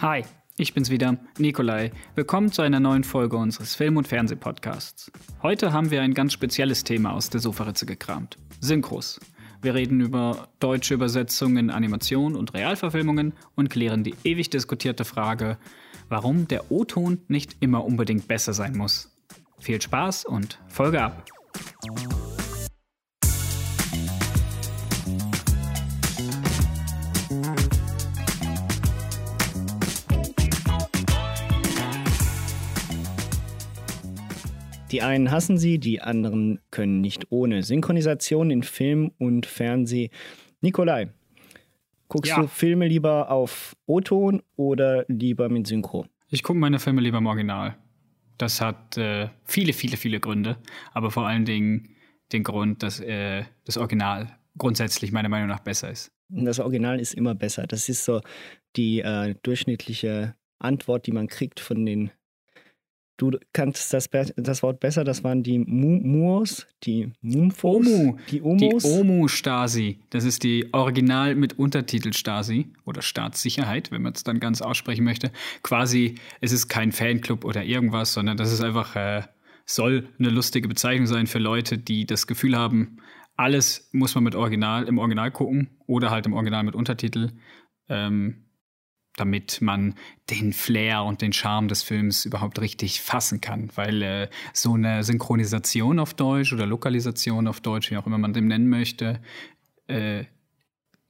Hi, ich bin's wieder, Nikolai. Willkommen zu einer neuen Folge unseres Film- und Fernsehpodcasts. Heute haben wir ein ganz spezielles Thema aus der Sofaritze gekramt: Synchros. Wir reden über deutsche Übersetzungen Animation und Realverfilmungen und klären die ewig diskutierte Frage, warum der O-Ton nicht immer unbedingt besser sein muss. Viel Spaß und Folge ab! Die einen hassen sie, die anderen können nicht ohne. Synchronisation in Film und Fernsehen. Nikolai, guckst Ja. du Filme lieber auf O-Ton oder lieber mit Synchro? Ich gucke meine Filme lieber im Original. Das hat äh, viele, viele, viele Gründe, aber vor allen Dingen den Grund, dass äh, das Original grundsätzlich meiner Meinung nach besser ist. Das Original ist immer besser. Das ist so die äh, durchschnittliche Antwort, die man kriegt von den. Du kannst das, das Wort besser, das waren die Mu Muos, die Mumfos, Omu. die Die Omos. OMU-Stasi, das ist die Original mit Untertitel-Stasi oder Staatssicherheit, wenn man es dann ganz aussprechen möchte. Quasi, es ist kein Fanclub oder irgendwas, sondern das ist einfach, äh, soll eine lustige Bezeichnung sein für Leute, die das Gefühl haben, alles muss man mit Original, im Original gucken oder halt im Original mit Untertitel, ähm, damit man den Flair und den Charme des Films überhaupt richtig fassen kann. Weil äh, so eine Synchronisation auf Deutsch oder Lokalisation auf Deutsch, wie auch immer man dem nennen möchte, äh,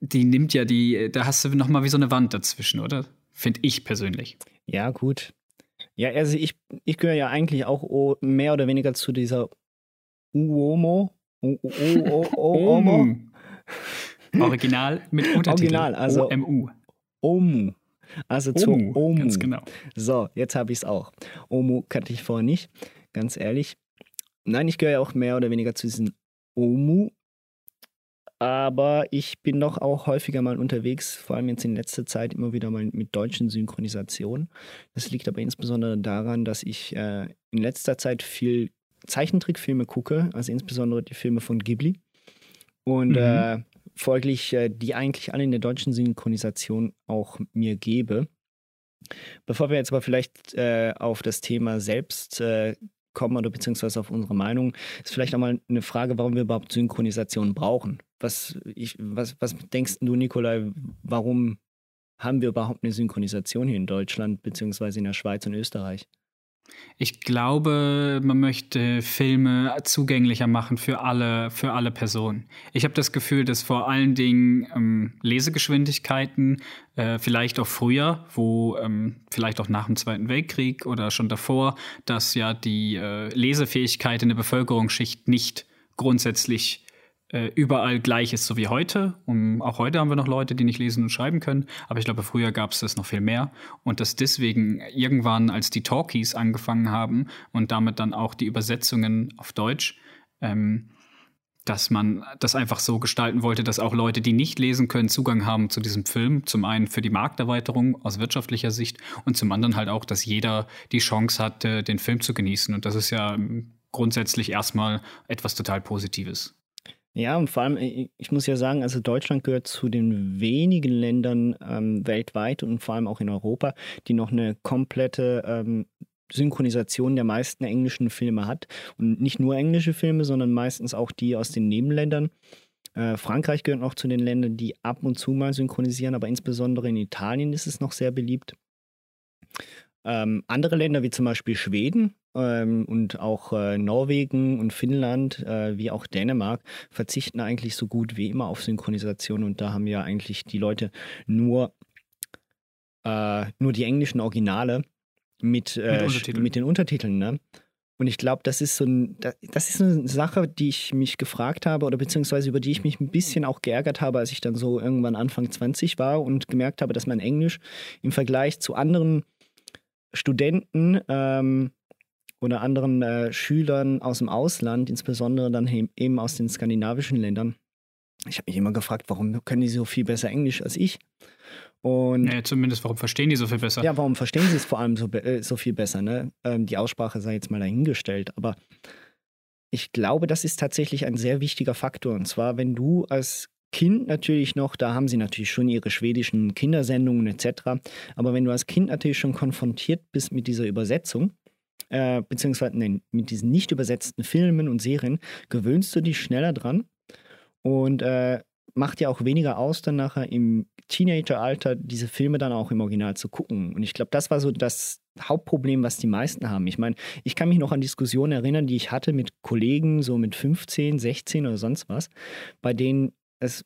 die nimmt ja die, da hast du noch mal wie so eine Wand dazwischen, oder? Finde ich persönlich. Ja, gut. Ja, also ich, ich gehöre ja eigentlich auch mehr oder weniger zu dieser Uomo. U- U- U- U- Omo. Original mit Untertitel. Original, also- OMU. Omu. Also zu Omu, Omu. ganz genau. So, jetzt habe ich es auch. Omu kannte ich vorher nicht, ganz ehrlich. Nein, ich gehöre ja auch mehr oder weniger zu diesen Omu. Aber ich bin doch auch häufiger mal unterwegs, vor allem jetzt in letzter Zeit immer wieder mal mit deutschen Synchronisationen. Das liegt aber insbesondere daran, dass ich äh, in letzter Zeit viel Zeichentrickfilme gucke, also insbesondere die Filme von Ghibli. Und Mhm. äh, folglich äh, die eigentlich alle in der deutschen Synchronisation auch mir gebe. Bevor wir jetzt aber vielleicht äh, auf das Thema selbst äh, kommen oder beziehungsweise auf unsere Meinung, ist vielleicht auch mal eine Frage, warum wir überhaupt Synchronisation brauchen. Was, ich, was, was denkst du, Nikolai, warum haben wir überhaupt eine Synchronisation hier in Deutschland beziehungsweise in der Schweiz und Österreich? Ich glaube, man möchte Filme zugänglicher machen für alle, für alle Personen. Ich habe das Gefühl, dass vor allen Dingen ähm, Lesegeschwindigkeiten, äh, vielleicht auch früher, wo ähm, vielleicht auch nach dem Zweiten Weltkrieg oder schon davor, dass ja die äh, Lesefähigkeit in der Bevölkerungsschicht nicht grundsätzlich überall gleich ist, so wie heute. Und auch heute haben wir noch Leute, die nicht lesen und schreiben können. Aber ich glaube, früher gab es das noch viel mehr. Und dass deswegen irgendwann, als die Talkies angefangen haben und damit dann auch die Übersetzungen auf Deutsch, ähm, dass man das einfach so gestalten wollte, dass auch Leute, die nicht lesen können, Zugang haben zu diesem Film. Zum einen für die Markterweiterung aus wirtschaftlicher Sicht und zum anderen halt auch, dass jeder die Chance hat, äh, den Film zu genießen. Und das ist ja grundsätzlich erstmal etwas total Positives. Ja, und vor allem, ich muss ja sagen, also Deutschland gehört zu den wenigen Ländern ähm, weltweit und vor allem auch in Europa, die noch eine komplette ähm, Synchronisation der meisten englischen Filme hat. Und nicht nur englische Filme, sondern meistens auch die aus den Nebenländern. Äh, Frankreich gehört noch zu den Ländern, die ab und zu mal synchronisieren, aber insbesondere in Italien ist es noch sehr beliebt. Ähm, andere Länder wie zum Beispiel Schweden ähm, und auch äh, Norwegen und Finnland äh, wie auch Dänemark verzichten eigentlich so gut wie immer auf Synchronisation und da haben ja eigentlich die Leute nur, äh, nur die englischen Originale mit, äh, Mit mit den Untertiteln. Ne? Und ich glaube, das ist so ein, da- das ist eine Sache, die ich mich gefragt habe oder beziehungsweise über die ich mich ein bisschen auch geärgert habe, als ich dann so irgendwann Anfang 20 war und gemerkt habe, dass mein Englisch im Vergleich zu anderen Studenten ähm, oder anderen äh, Schülern aus dem Ausland, insbesondere dann eben aus den skandinavischen Ländern, ich habe mich immer gefragt, warum können die so viel besser Englisch als ich? Und Ja, zumindest, warum verstehen die so viel besser? ja, warum verstehen sie es vor allem so, äh, so viel besser? Ne? Ähm, die Aussprache sei jetzt mal dahingestellt, aber ich glaube, das ist tatsächlich ein sehr wichtiger Faktor. Und zwar, wenn du als Kind natürlich noch, da haben sie natürlich schon ihre schwedischen Kindersendungen etc. Aber wenn du als Kind natürlich schon konfrontiert bist mit dieser Übersetzung, äh, beziehungsweise nein, mit diesen nicht übersetzten Filmen und Serien, gewöhnst du dich schneller dran und äh, macht ja auch weniger aus, dann nachher im Teenageralter diese Filme dann auch im Original zu gucken. Und ich glaube, das war so das Hauptproblem, was die meisten haben. Ich meine, ich kann mich noch an Diskussionen erinnern, die ich hatte mit Kollegen, so mit 15, 16 oder sonst was, bei denen es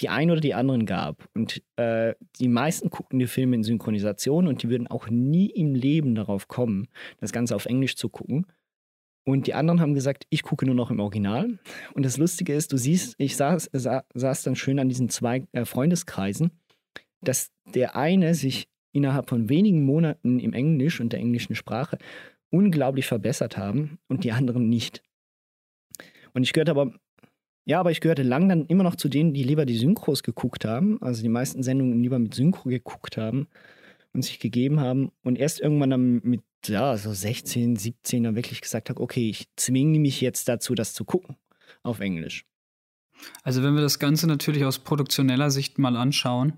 die einen oder die anderen gab. Und äh, die meisten guckten die Filme in Synchronisation und die würden auch nie im Leben darauf kommen, das Ganze auf Englisch zu gucken. Und die anderen haben gesagt, ich gucke nur noch im Original. Und das Lustige ist, du siehst, ich saß, saß dann schön an diesen zwei äh, Freundeskreisen, dass der eine sich innerhalb von wenigen Monaten im Englisch und der englischen Sprache unglaublich verbessert haben und die anderen nicht. Und ich gehörte aber, ja, aber ich gehörte lang dann immer noch zu denen, die lieber die Synchros geguckt haben, also die meisten Sendungen lieber mit Synchro geguckt haben und sich gegeben haben und erst irgendwann dann mit ja, so 16, 17 dann wirklich gesagt habe, okay, ich zwinge mich jetzt dazu, das zu gucken auf Englisch. Also wenn wir das Ganze natürlich aus produktioneller Sicht mal anschauen,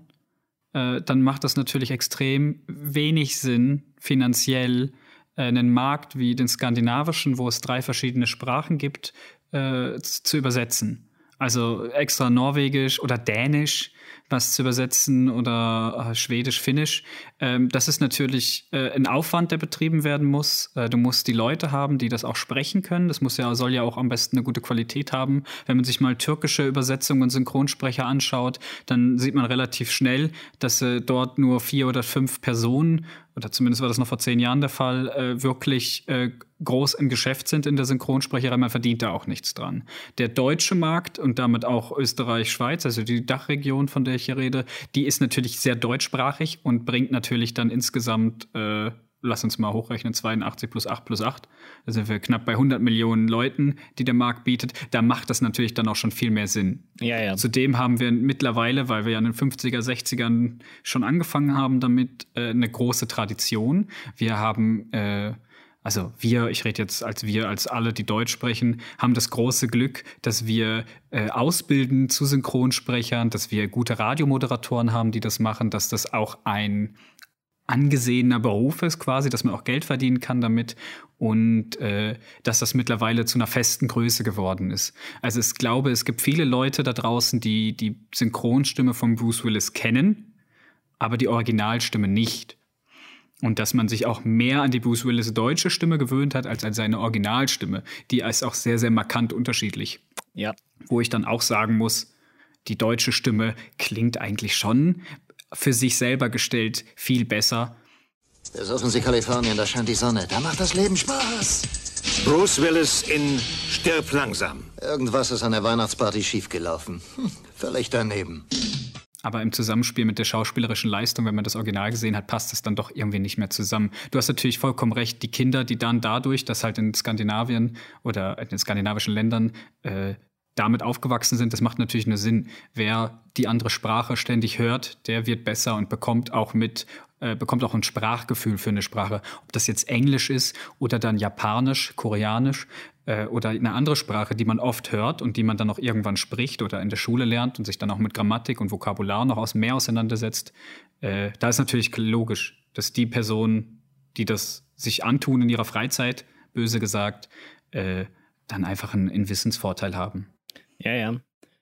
äh, dann macht das natürlich extrem wenig Sinn, finanziell äh, einen Markt wie den skandinavischen, wo es drei verschiedene Sprachen gibt, äh, zu übersetzen. Also extra Norwegisch oder Dänisch was zu übersetzen oder äh, Schwedisch, Finnisch. Ähm, das ist natürlich äh, ein Aufwand, der betrieben werden muss. Äh, du musst die Leute haben, die das auch sprechen können. Das muss ja, soll ja auch am besten eine gute Qualität haben. Wenn man sich mal türkische Übersetzungen und Synchronsprecher anschaut, dann sieht man relativ schnell, dass äh, dort nur vier oder fünf Personen oder zumindest war das noch vor zehn Jahren der Fall, äh, wirklich äh, groß im Geschäft sind in der Synchronsprecherei. Man verdient da auch nichts dran. Der deutsche Markt und damit auch Österreich, Schweiz, also die Dachregion, von der ich hier rede, die ist natürlich sehr deutschsprachig und bringt natürlich dann insgesamt äh, lass uns mal hochrechnen, 82 plus 8 plus 8. Da sind wir knapp bei 100 Millionen Leuten, die der Markt bietet. Da macht das natürlich dann auch schon viel mehr Sinn. Ja, ja. Zudem haben wir mittlerweile, weil wir ja in den 50er, 60ern schon angefangen haben damit, äh, eine große Tradition. Wir haben äh, also wir, ich rede jetzt als wir, als alle, die Deutsch sprechen, haben das große Glück, dass wir äh, ausbilden zu Synchronsprechern, dass wir gute Radiomoderatoren haben, die das machen, dass das auch ein angesehener Beruf ist quasi, dass man auch Geld verdienen kann damit und äh, dass das mittlerweile zu einer festen Größe geworden ist. Also ich glaube, es gibt viele Leute da draußen, die die Synchronstimme von Bruce Willis kennen, aber die Originalstimme nicht. Und dass man sich auch mehr an die Bruce Willis deutsche Stimme gewöhnt hat als an seine Originalstimme. Die ist auch sehr, sehr markant unterschiedlich. Ja. Wo ich dann auch sagen muss, die deutsche Stimme klingt eigentlich schon für sich selber gestellt viel besser. Besuchen Sie Kalifornien, da scheint die Sonne. Da macht das Leben Spaß. Bruce Willis in Stirb langsam. Irgendwas ist an der Weihnachtsparty schiefgelaufen. Hm, völlig daneben. Aber im Zusammenspiel mit der schauspielerischen Leistung, wenn man das Original gesehen hat, passt es dann doch irgendwie nicht mehr zusammen. Du hast natürlich vollkommen recht, die Kinder, die dann dadurch, dass halt in Skandinavien oder in den skandinavischen Ländern äh, damit aufgewachsen sind, das macht natürlich nur Sinn. Wer die andere Sprache ständig hört, der wird besser und bekommt auch mit, äh, bekommt auch ein Sprachgefühl für eine Sprache. Ob das jetzt Englisch ist oder dann Japanisch, Koreanisch äh, oder eine andere Sprache, die man oft hört und die man dann auch irgendwann spricht oder in der Schule lernt und sich dann auch mit Grammatik und Vokabular noch aus mehr auseinandersetzt. Äh, da ist natürlich logisch, dass die Personen, die das sich antun in ihrer Freizeit, böse gesagt, äh, dann einfach einen, einen Wissensvorteil haben. Ja, ja.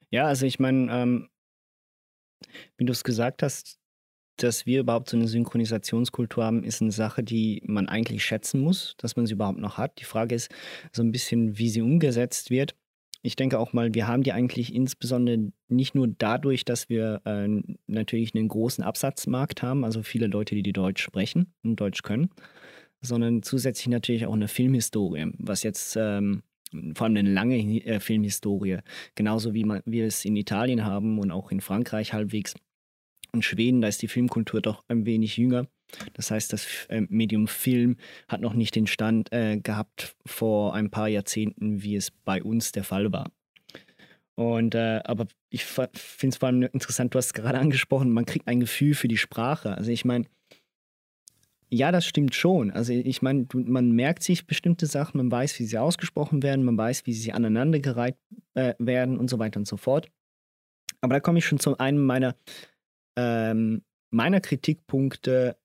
Ja, also ich meine, ähm, wie du es gesagt hast, dass wir überhaupt so eine Synchronisationskultur haben, ist eine Sache, die man eigentlich schätzen muss, dass man sie überhaupt noch hat. Die Frage ist so ein bisschen, wie sie umgesetzt wird. Ich denke auch mal, wir haben die eigentlich insbesondere nicht nur dadurch, dass wir äh, natürlich einen großen Absatzmarkt haben, also viele Leute, die, die Deutsch sprechen und Deutsch können, sondern zusätzlich natürlich auch eine Filmhistorie, was jetzt ähm, vor allem eine lange äh, Filmhistorie, genauso wie man, wir es in Italien haben und auch in Frankreich halbwegs. Und Schweden, da ist die Filmkultur doch ein wenig jünger. Das heißt, das äh, Medium Film hat noch nicht den Stand äh, gehabt vor ein paar Jahrzehnten, wie es bei uns der Fall war. Und äh, aber ich finde es vor allem interessant, du hast es gerade angesprochen, man kriegt ein Gefühl für die Sprache. Also ich meine, ja, das stimmt schon. Also ich meine, man merkt sich bestimmte Sachen, man weiß, wie sie ausgesprochen werden, man weiß, wie sie aneinandergereiht äh, werden und so weiter und so fort. Aber da komme ich schon zu einem meiner, ähm, meiner Kritikpunkte,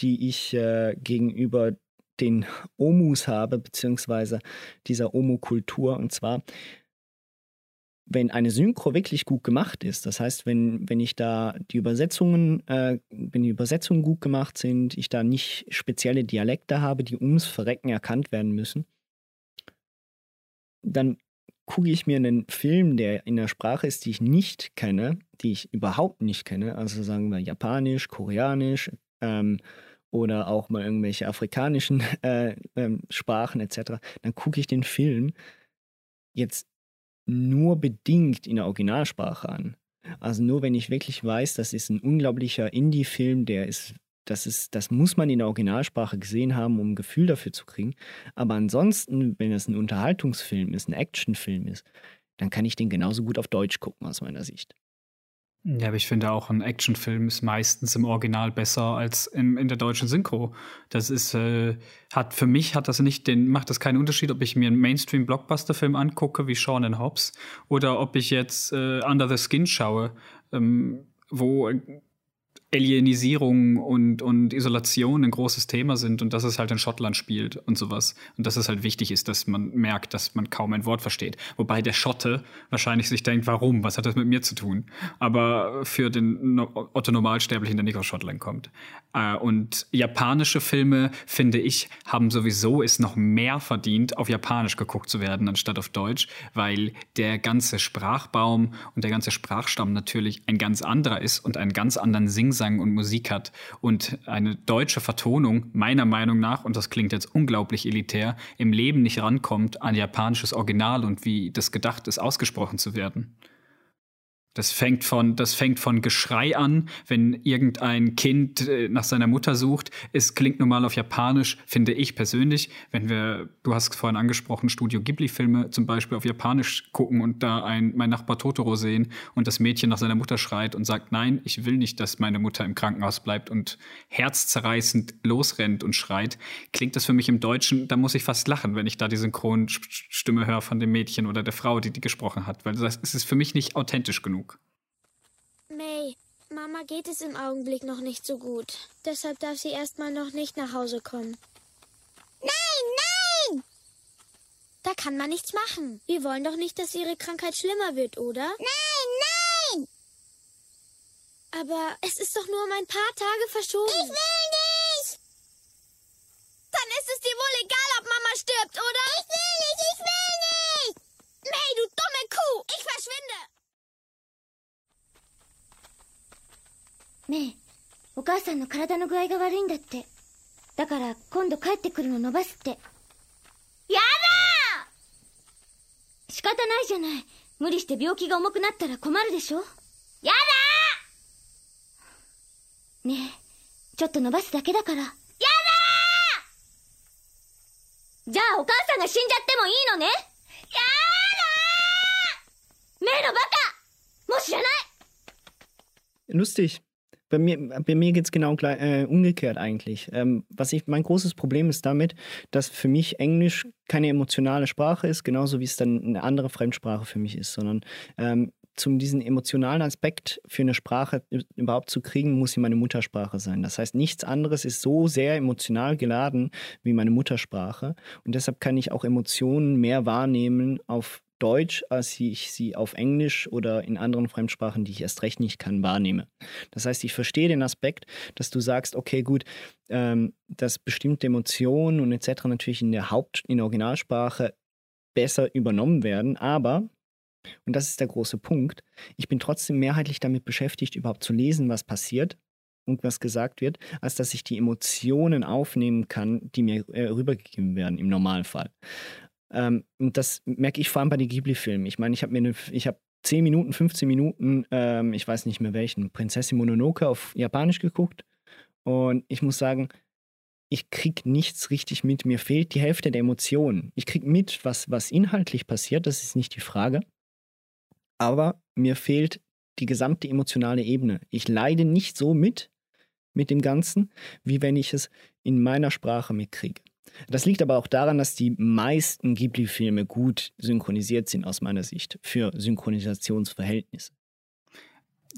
die ich äh, gegenüber den Omus habe, beziehungsweise dieser Omo-Kultur. Und zwar, wenn eine Synchro wirklich gut gemacht ist, das heißt, wenn, wenn ich da die Übersetzungen, äh, wenn die Übersetzungen gut gemacht sind, ich da nicht spezielle Dialekte habe, die ums Verrecken erkannt werden müssen, dann gucke ich mir einen Film, der in der Sprache ist, die ich nicht kenne, die ich überhaupt nicht kenne, also sagen wir Japanisch, Koreanisch ähm, oder auch mal irgendwelche afrikanischen äh, äh, Sprachen etc., dann gucke ich den Film jetzt nur bedingt in der Originalsprache an. Also nur wenn ich wirklich weiß, das ist ein unglaublicher Indie-Film, der ist, das ist, das muss man in der Originalsprache gesehen haben, um ein Gefühl dafür zu kriegen. Aber ansonsten, wenn es ein Unterhaltungsfilm ist, ein Actionfilm ist, dann kann ich den genauso gut auf Deutsch gucken aus meiner Sicht. Ja, aber ich finde auch, ein Actionfilm ist meistens im Original besser als in, in der deutschen Synchro. Das ist, äh, hat für mich hat das nicht den, macht das keinen Unterschied, ob ich mir einen Mainstream-Blockbuster-Film angucke wie Sean and Hobbs oder ob ich jetzt äh, Under the Skin schaue, ähm, wo Alienisierung und, und Isolation ein großes Thema sind und dass es halt in Schottland spielt und sowas. Und dass es halt wichtig ist, dass man merkt, dass man kaum ein Wort versteht. Wobei der Schotte wahrscheinlich sich denkt, warum? Was hat das mit mir zu tun? Aber für den Otto Normalsterblichen, der nicht aus Schottland kommt. Äh, und japanische Filme, finde ich, haben sowieso es noch mehr verdient, auf Japanisch geguckt zu werden, anstatt auf Deutsch, weil der ganze Sprachbaum und der ganze Sprachstamm natürlich ein ganz anderer ist und einen ganz anderen Singsang Gesang und Musik hat und eine deutsche Vertonung meiner Meinung nach, und das klingt jetzt unglaublich elitär, im Leben nicht rankommt an japanisches Original und wie das gedacht ist, ausgesprochen zu werden. Das fängt von, das fängt von Geschrei an, wenn irgendein Kind äh, nach seiner Mutter sucht. Es klingt normal auf Japanisch, finde ich persönlich. Wenn wir, du hast vorhin angesprochen, Studio Ghibli-Filme zum Beispiel auf Japanisch gucken und da ein, mein Nachbar Totoro sehen und das Mädchen nach seiner Mutter schreit und sagt, nein, ich will nicht, dass meine Mutter im Krankenhaus bleibt und herzzerreißend losrennt und schreit, klingt das für mich im Deutschen, da muss ich fast lachen, wenn ich da die Synchronstimme höre von dem Mädchen oder der Frau, die die gesprochen hat, weil das ist für mich nicht authentisch genug. May, Mama geht es im Augenblick noch nicht so gut. Deshalb darf sie erstmal noch nicht nach Hause kommen. Nein, nein! Da kann man nichts machen. Wir wollen doch nicht, dass ihre Krankheit schlimmer wird, oder? Nein, nein! Aber es ist doch nur um ein paar Tage verschoben. Ich will nicht! Dann ist es dir wohl egal, ob Mama stirbt, oder? Ich will nicht, ich will nicht! May, du dumme Kuh! Ich verschwinde! ねえ、お母さんの体の具合が悪いんだって。だから今度帰ってくるの伸ばすって。やだ仕方ないじゃない。無理して病気が重くなったら困るでしょ？やだねえ、ちょっと伸ばすだけだから。やだじゃあお母さんが死んじゃってもいいのね？やだ目のバカ！もう知らない！Lustig. Bei mir, bei mir geht es genau gleich, äh, umgekehrt eigentlich. Ähm, was ich, mein großes Problem ist damit, dass für mich Englisch keine emotionale Sprache ist, genauso wie es dann eine andere Fremdsprache für mich ist, sondern ähm, zum diesen emotionalen Aspekt für eine Sprache überhaupt zu kriegen, muss sie meine Muttersprache sein. Das heißt, nichts anderes ist so sehr emotional geladen wie meine Muttersprache. Und deshalb kann ich auch Emotionen mehr wahrnehmen auf Deutsch, als ich sie auf Englisch oder in anderen Fremdsprachen, die ich erst recht nicht kann, wahrnehme. Das heißt, ich verstehe den Aspekt, dass du sagst, okay, gut, ähm, dass bestimmte Emotionen und etc. natürlich in der Haupt-, in der Originalsprache besser übernommen werden, aber und das ist der große Punkt. Ich bin trotzdem mehrheitlich damit beschäftigt, überhaupt zu lesen, was passiert und was gesagt wird, als dass ich die Emotionen aufnehmen kann, die mir äh, rübergegeben werden im Normalfall. Ähm, und das merke ich vor allem bei den Ghibli-Filmen. Ich meine, ich habe mir eine, ich habe 10 Minuten, 15 Minuten, ähm, ich weiß nicht mehr welchen, Prinzessin Mononoke auf Japanisch geguckt. Und ich muss sagen, ich krieg nichts richtig mit. Mir fehlt die Hälfte der Emotionen. Ich krieg mit, was, was inhaltlich passiert, das ist nicht die Frage. Aber mir fehlt die gesamte emotionale Ebene. Ich leide nicht so mit mit dem Ganzen, wie wenn ich es in meiner Sprache mitkriege. Das liegt aber auch daran, dass die meisten Ghibli-Filme gut synchronisiert sind aus meiner Sicht für Synchronisationsverhältnisse.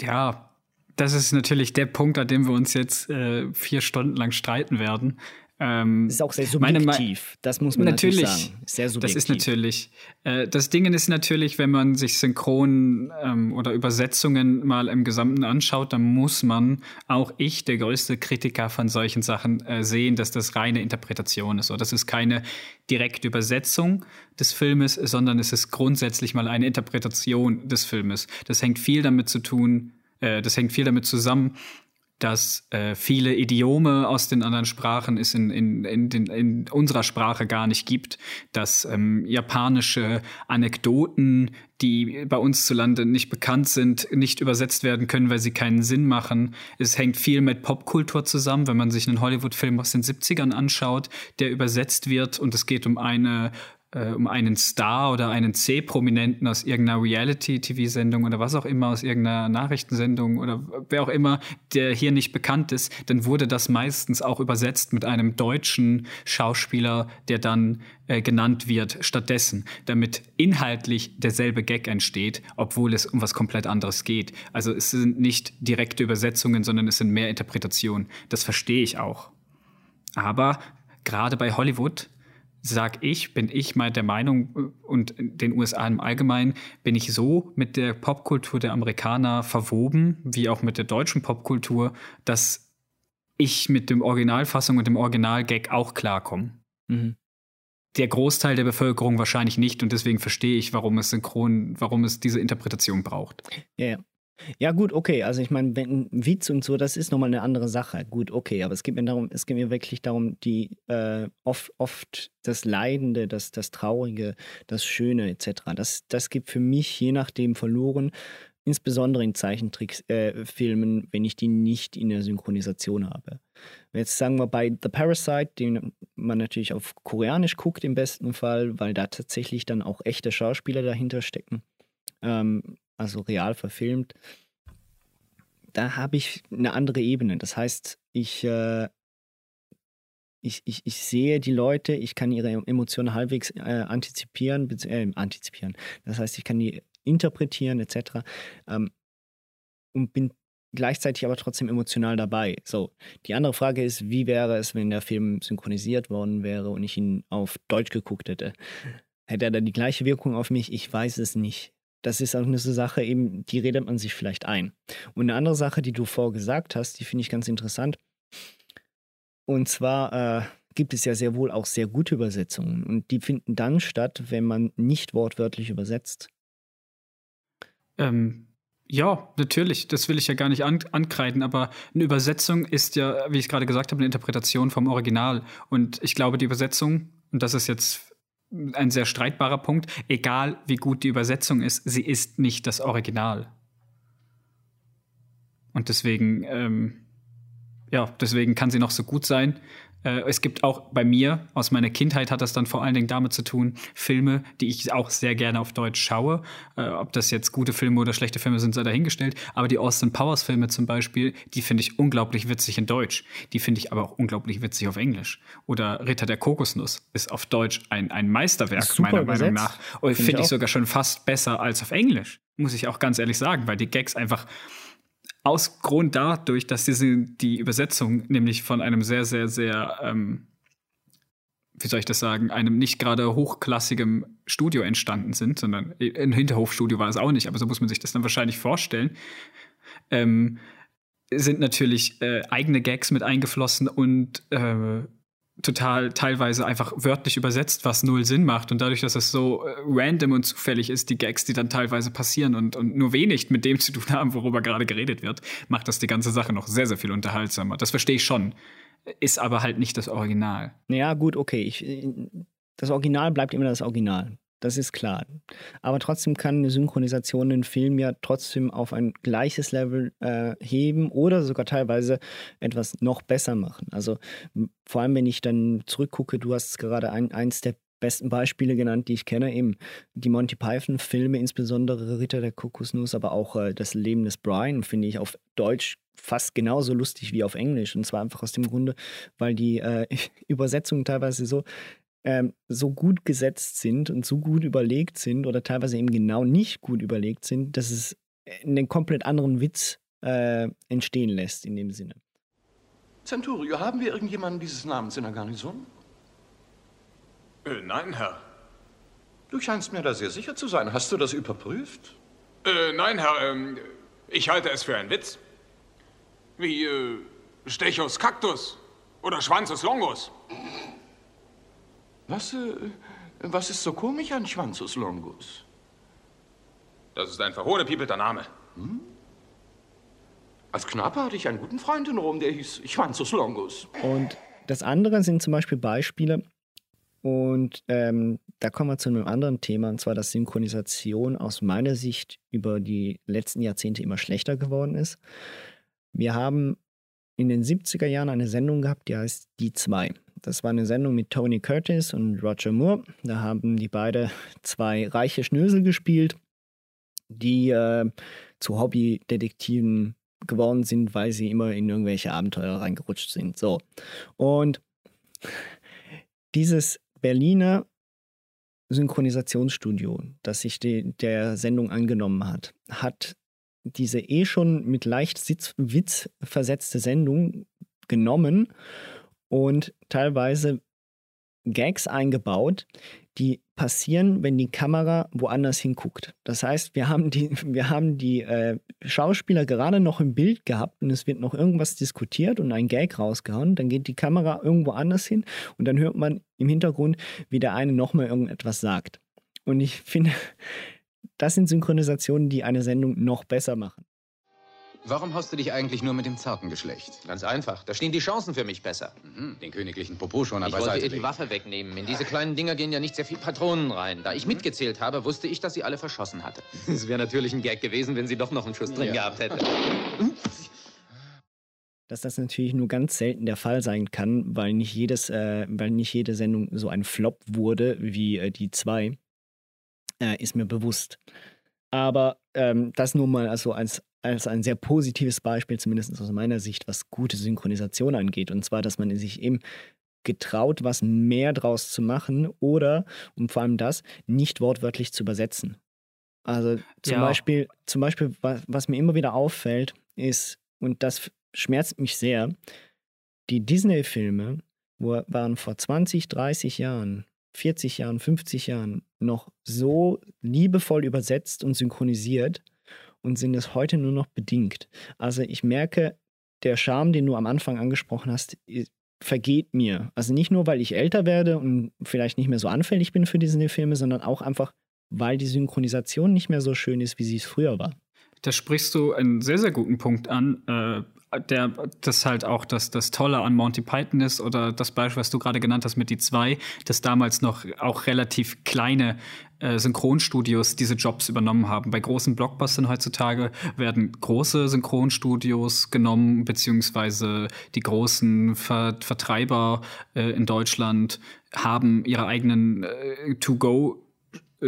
Ja, das ist natürlich der Punkt, an dem wir uns jetzt äh, vier Stunden lang streiten werden. Ähm, das ist auch sehr subjektiv, das muss man natürlich, natürlich sagen. Sehr subjektiv. Das ist natürlich. Äh, das Ding ist natürlich, wenn man sich Synchron ähm, oder Übersetzungen mal im Gesamten anschaut, dann muss man, auch ich, der größte Kritiker von solchen Sachen, äh, sehen, dass das reine Interpretation ist. So, das ist keine direkte Übersetzung des Filmes, sondern es ist grundsätzlich mal eine Interpretation des Filmes. Das hängt viel damit zu tun, äh, das hängt viel damit zusammen, dass äh, viele Idiome aus den anderen Sprachen es in, in, in, den, in unserer Sprache gar nicht gibt, dass ähm, japanische Anekdoten, die bei uns zu Lande nicht bekannt sind, nicht übersetzt werden können, weil sie keinen Sinn machen. Es hängt viel mit Popkultur zusammen, wenn man sich einen Hollywood-Film aus den 70ern anschaut, der übersetzt wird und es geht um eine äh, um einen Star oder einen C-Prominenten aus irgendeiner Reality-TV-Sendung oder was auch immer, aus irgendeiner Nachrichtensendung oder wer auch immer, der hier nicht bekannt ist, dann wurde das meistens auch übersetzt mit einem deutschen Schauspieler, der dann äh, genannt wird stattdessen, damit inhaltlich derselbe Gag entsteht, obwohl es um was komplett anderes geht. Also es sind nicht direkte Übersetzungen, sondern es sind mehr Interpretationen. Das verstehe ich auch. Aber gerade bei Hollywood sag ich, bin ich mal der Meinung äh, und den USA im Allgemeinen bin ich so mit der Popkultur der Amerikaner verwoben, wie auch mit der deutschen Popkultur, dass ich mit dem Originalfassung und dem Originalgag auch klarkomme. Mhm. Der Großteil der Bevölkerung wahrscheinlich nicht und deswegen verstehe ich, warum es synchron, warum es diese Interpretation braucht. Ja, ja. Ja, gut, okay. Also ich meine, Witz und so, das ist nochmal eine andere Sache. Gut, okay, aber es geht mir darum, es geht mir wirklich darum, die äh, oft, oft das Leidende, das, das Traurige, das Schöne etc. Das, das gibt für mich je nachdem verloren, insbesondere in Zeichentrickfilmen, äh, wenn ich die nicht in der Synchronisation habe. Jetzt sagen wir bei The Parasite, den man natürlich auf Koreanisch guckt im besten Fall, weil da tatsächlich dann auch echte Schauspieler dahinter stecken. Ähm, also real verfilmt, da habe ich eine andere Ebene. Das heißt, ich, äh, ich, ich, ich sehe die Leute, ich kann ihre Emotionen halbwegs äh, antizipieren, äh, antizipieren. Das heißt, ich kann die interpretieren etc. Ähm, und bin gleichzeitig aber trotzdem emotional dabei. So, die andere Frage ist, wie wäre es, wenn der Film synchronisiert worden wäre und ich ihn auf Deutsch geguckt hätte? Hätte er dann die gleiche Wirkung auf mich? Ich weiß es nicht das ist auch eine Sache, eben, die redet man sich vielleicht ein. Und eine andere Sache, die du vorgesagt hast, die finde ich ganz interessant. Und zwar äh, gibt es ja sehr wohl auch sehr gute Übersetzungen. Und die finden dann statt, wenn man nicht wortwörtlich übersetzt. Ähm, ja, natürlich. Das will ich ja gar nicht an ankreiden. Aber eine Übersetzung ist ja, wie ich gerade gesagt habe, eine Interpretation vom Original. Und ich glaube, die Übersetzung, und das ist jetzt ein sehr streitbarer Punkt. Egal wie gut die Übersetzung ist, sie ist nicht das Original. Und deswegen, ähm, ja, deswegen kann sie noch so gut sein. Äh, es gibt auch bei mir, aus meiner Kindheit hat das dann vor allen Dingen damit zu tun, Filme, die ich auch sehr gerne auf Deutsch schaue. Äh, ob das jetzt gute Filme oder schlechte Filme sind, sei dahingestellt. Aber die Austin Powers Filme zum Beispiel, die finde ich unglaublich witzig in Deutsch. Die finde ich aber auch unglaublich witzig auf Englisch. Oder Ritter der Kokosnuss ist auf Deutsch ein, ein Meisterwerk, meiner übersetzt. Meinung nach. Und finde find ich, ich sogar schon fast besser als auf Englisch. Muss ich auch ganz ehrlich sagen, weil die Gags einfach aus Grund dadurch, dass diese, die Übersetzung nämlich von einem sehr, sehr, sehr, ähm, wie soll ich das sagen, einem nicht gerade hochklassigem Studio entstanden sind, sondern ein Hinterhofstudio war es auch nicht, aber so muss man sich das dann wahrscheinlich vorstellen. Ähm, sind natürlich äh, eigene Gags mit eingeflossen und äh, total teilweise einfach wörtlich übersetzt, was null Sinn macht. Und dadurch, dass es so äh, random und zufällig ist, die Gags, die dann teilweise passieren und, und nur wenig mit dem zu tun haben, worüber gerade geredet wird, macht das die ganze Sache noch sehr, sehr viel unterhaltsamer. Das verstehe ich schon. Ist aber halt nicht das Original. Ja, gut, okay. Ich, das Original bleibt immer das Original. Das ist klar. Aber trotzdem kann eine Synchronisation den Film ja trotzdem auf ein gleiches Level äh, heben oder sogar teilweise etwas noch besser machen. Also vor allem, wenn ich dann zurückgucke, du hast gerade ein, eins der besten Beispiele genannt, die ich kenne, eben die Monty Python-Filme, insbesondere Ritter der Kokosnuss, aber auch äh, das Leben des Brian, finde ich auf Deutsch fast genauso lustig wie auf Englisch. Und zwar einfach aus dem Grunde, weil die äh, Übersetzungen teilweise so ähm, so gut gesetzt sind und so gut überlegt sind oder teilweise eben genau nicht gut überlegt sind, dass es einen komplett anderen Witz äh, entstehen lässt in dem Sinne. Centurio, haben wir irgendjemanden dieses Namens in der Garnison? Äh, nein, Herr. Du scheinst mir da sehr sicher zu sein. Hast du das überprüft? Äh, nein, Herr. Ähm, ich halte es für einen Witz. Wie, äh, Stechus cactus oder Schwanzus longus. Was, äh, was ist so komisch an Schwanzus longus? Das ist ein verhohnepiepelter Name. Hm? Als Knappe hatte ich einen guten Freund in Rom, der hieß Schwanzus longus. Und das andere sind zum Beispiel Beispiele, und ähm, da kommen wir zu einem anderen Thema, und zwar, dass Synchronisation aus meiner Sicht über die letzten Jahrzehnte immer schlechter geworden ist. Wir haben in den 70er Jahren eine Sendung gehabt, die heißt Die zwei. Das war eine Sendung mit Tony Curtis und Roger Moore. Da haben die beide zwei reiche Schnösel gespielt, die äh, zu Hobbydetektiven geworden sind, weil sie immer in irgendwelche Abenteuer reingerutscht sind. So. Und dieses Berliner Synchronisationsstudio, das sich de, der Sendung angenommen hat, hat diese eh schon mit leicht Witz versetzte Sendung genommen und teilweise Gags eingebaut, die passieren, wenn die Kamera woanders hinguckt. Das heißt, wir haben die, wir haben die äh, Schauspieler gerade noch im Bild gehabt und es wird noch irgendwas diskutiert und ein Gag rausgehauen. Dann geht die Kamera irgendwo anders hin und dann hört man im Hintergrund, wie der eine nochmal irgendetwas sagt. Und ich finde, das sind Synchronisationen, die eine Sendung noch besser machen. Warum haust du dich eigentlich nur mit dem zarten Geschlecht? Ganz einfach. Da stehen die Chancen für mich besser. Mhm, den königlichen Popo schon Ich wollte ihr die Waffe wegnehmen. In diese kleinen Dinger gehen ja nicht sehr viel Patronen rein. Da ich mitgezählt habe, wusste ich, dass sie alle verschossen hatte. Es wäre natürlich ein Gag gewesen, wenn sie doch noch einen Schuss drin ja. gehabt hätte. Dass das natürlich nur ganz selten der Fall sein kann, weil nicht, jedes, äh, weil nicht jede Sendung so ein Flop wurde wie äh, die zwei, äh, ist mir bewusst. Aber ähm, das nur mal also als als ein sehr positives Beispiel, zumindest aus meiner Sicht, was gute Synchronisation angeht. Und zwar, dass man sich eben getraut, was mehr draus zu machen oder, und vor allem das, nicht wortwörtlich zu übersetzen. Also zum ja. Beispiel, zum Beispiel, was, was mir immer wieder auffällt, ist, und das schmerzt mich sehr, die Disney-Filme waren vor 20, 30 Jahren, 40 Jahren, 50 Jahren noch so liebevoll übersetzt und synchronisiert, und sind es heute nur noch bedingt. Also ich merke, der Charme, den du am Anfang angesprochen hast, vergeht mir. Also nicht nur, weil ich älter werde und vielleicht nicht mehr so anfällig bin für diese Filme, sondern auch einfach, weil die Synchronisation nicht mehr so schön ist, wie sie es früher war. Da sprichst du einen sehr, sehr guten Punkt an. Äh, der, das halt auch das, das Tolle an Monty Python ist oder das Beispiel, was du gerade genannt hast mit die zwei, dass damals noch auch relativ kleine äh, Synchronstudios diese Jobs übernommen haben. Bei großen Blockbustern heutzutage werden große Synchronstudios genommen, beziehungsweise die großen Ver Vertreiber äh, in Deutschland haben ihre eigenen äh, To-Go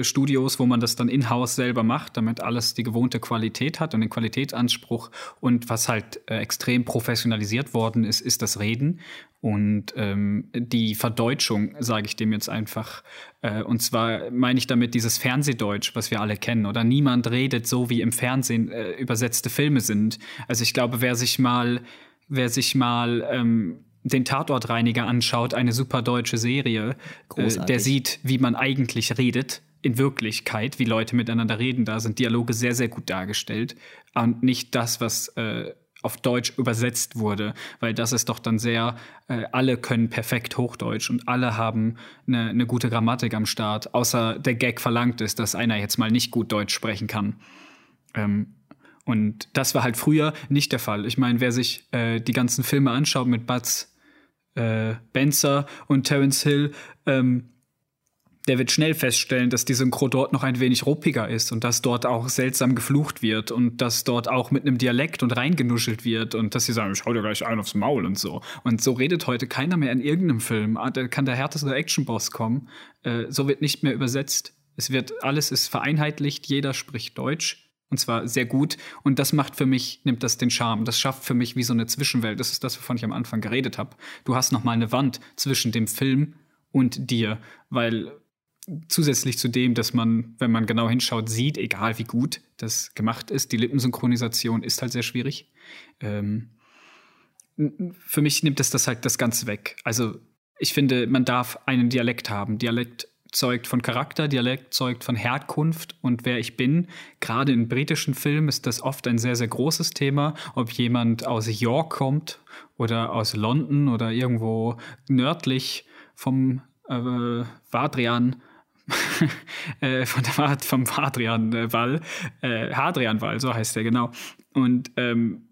Studios, wo man das dann in-house selber macht, damit alles die gewohnte Qualität hat und den Qualitätsanspruch. Und was halt äh, extrem professionalisiert worden ist, ist das Reden und ähm, die Verdeutschung, sage ich dem jetzt einfach. Äh, und zwar meine ich damit dieses Fernsehdeutsch, was wir alle kennen. Oder niemand redet so, wie im Fernsehen äh, übersetzte Filme sind. Also ich glaube, wer sich mal, wer sich mal ähm, den Tatortreiniger anschaut, eine super deutsche Serie, äh, der sieht, wie man eigentlich redet in Wirklichkeit, wie Leute miteinander reden. Da sind Dialoge sehr, sehr gut dargestellt und nicht das, was äh, auf Deutsch übersetzt wurde, weil das ist doch dann sehr, äh, alle können perfekt Hochdeutsch und alle haben eine, eine gute Grammatik am Start, außer der Gag verlangt ist, dass einer jetzt mal nicht gut Deutsch sprechen kann. Ähm, und das war halt früher nicht der Fall. Ich meine, wer sich äh, die ganzen Filme anschaut mit Butz äh, Benzer und Terence Hill, ähm, der wird schnell feststellen, dass die Synchro dort noch ein wenig ruppiger ist und dass dort auch seltsam geflucht wird und dass dort auch mit einem Dialekt und reingenuschelt wird und dass sie sagen, ich hau dir gleich einen aufs Maul und so. Und so redet heute keiner mehr in irgendeinem Film. Ah, da kann der härteste Actionboss kommen. Äh, so wird nicht mehr übersetzt. Es wird, alles ist vereinheitlicht, jeder spricht Deutsch. Und zwar sehr gut. Und das macht für mich, nimmt das den Charme. Das schafft für mich wie so eine Zwischenwelt. Das ist das, wovon ich am Anfang geredet habe. Du hast noch mal eine Wand zwischen dem Film und dir, weil zusätzlich zu dem, dass man, wenn man genau hinschaut, sieht, egal wie gut das gemacht ist, die Lippensynchronisation ist halt sehr schwierig. Ähm, für mich nimmt es das halt das Ganze weg. Also ich finde, man darf einen Dialekt haben. Dialekt zeugt von Charakter, Dialekt zeugt von Herkunft und wer ich bin. Gerade in britischen Filmen ist das oft ein sehr, sehr großes Thema, ob jemand aus York kommt oder aus London oder irgendwo nördlich vom äh, Vadrian. äh, von der, vom Hadrian-Wall, äh, Hadrian-Wall, so heißt der genau. Und ähm,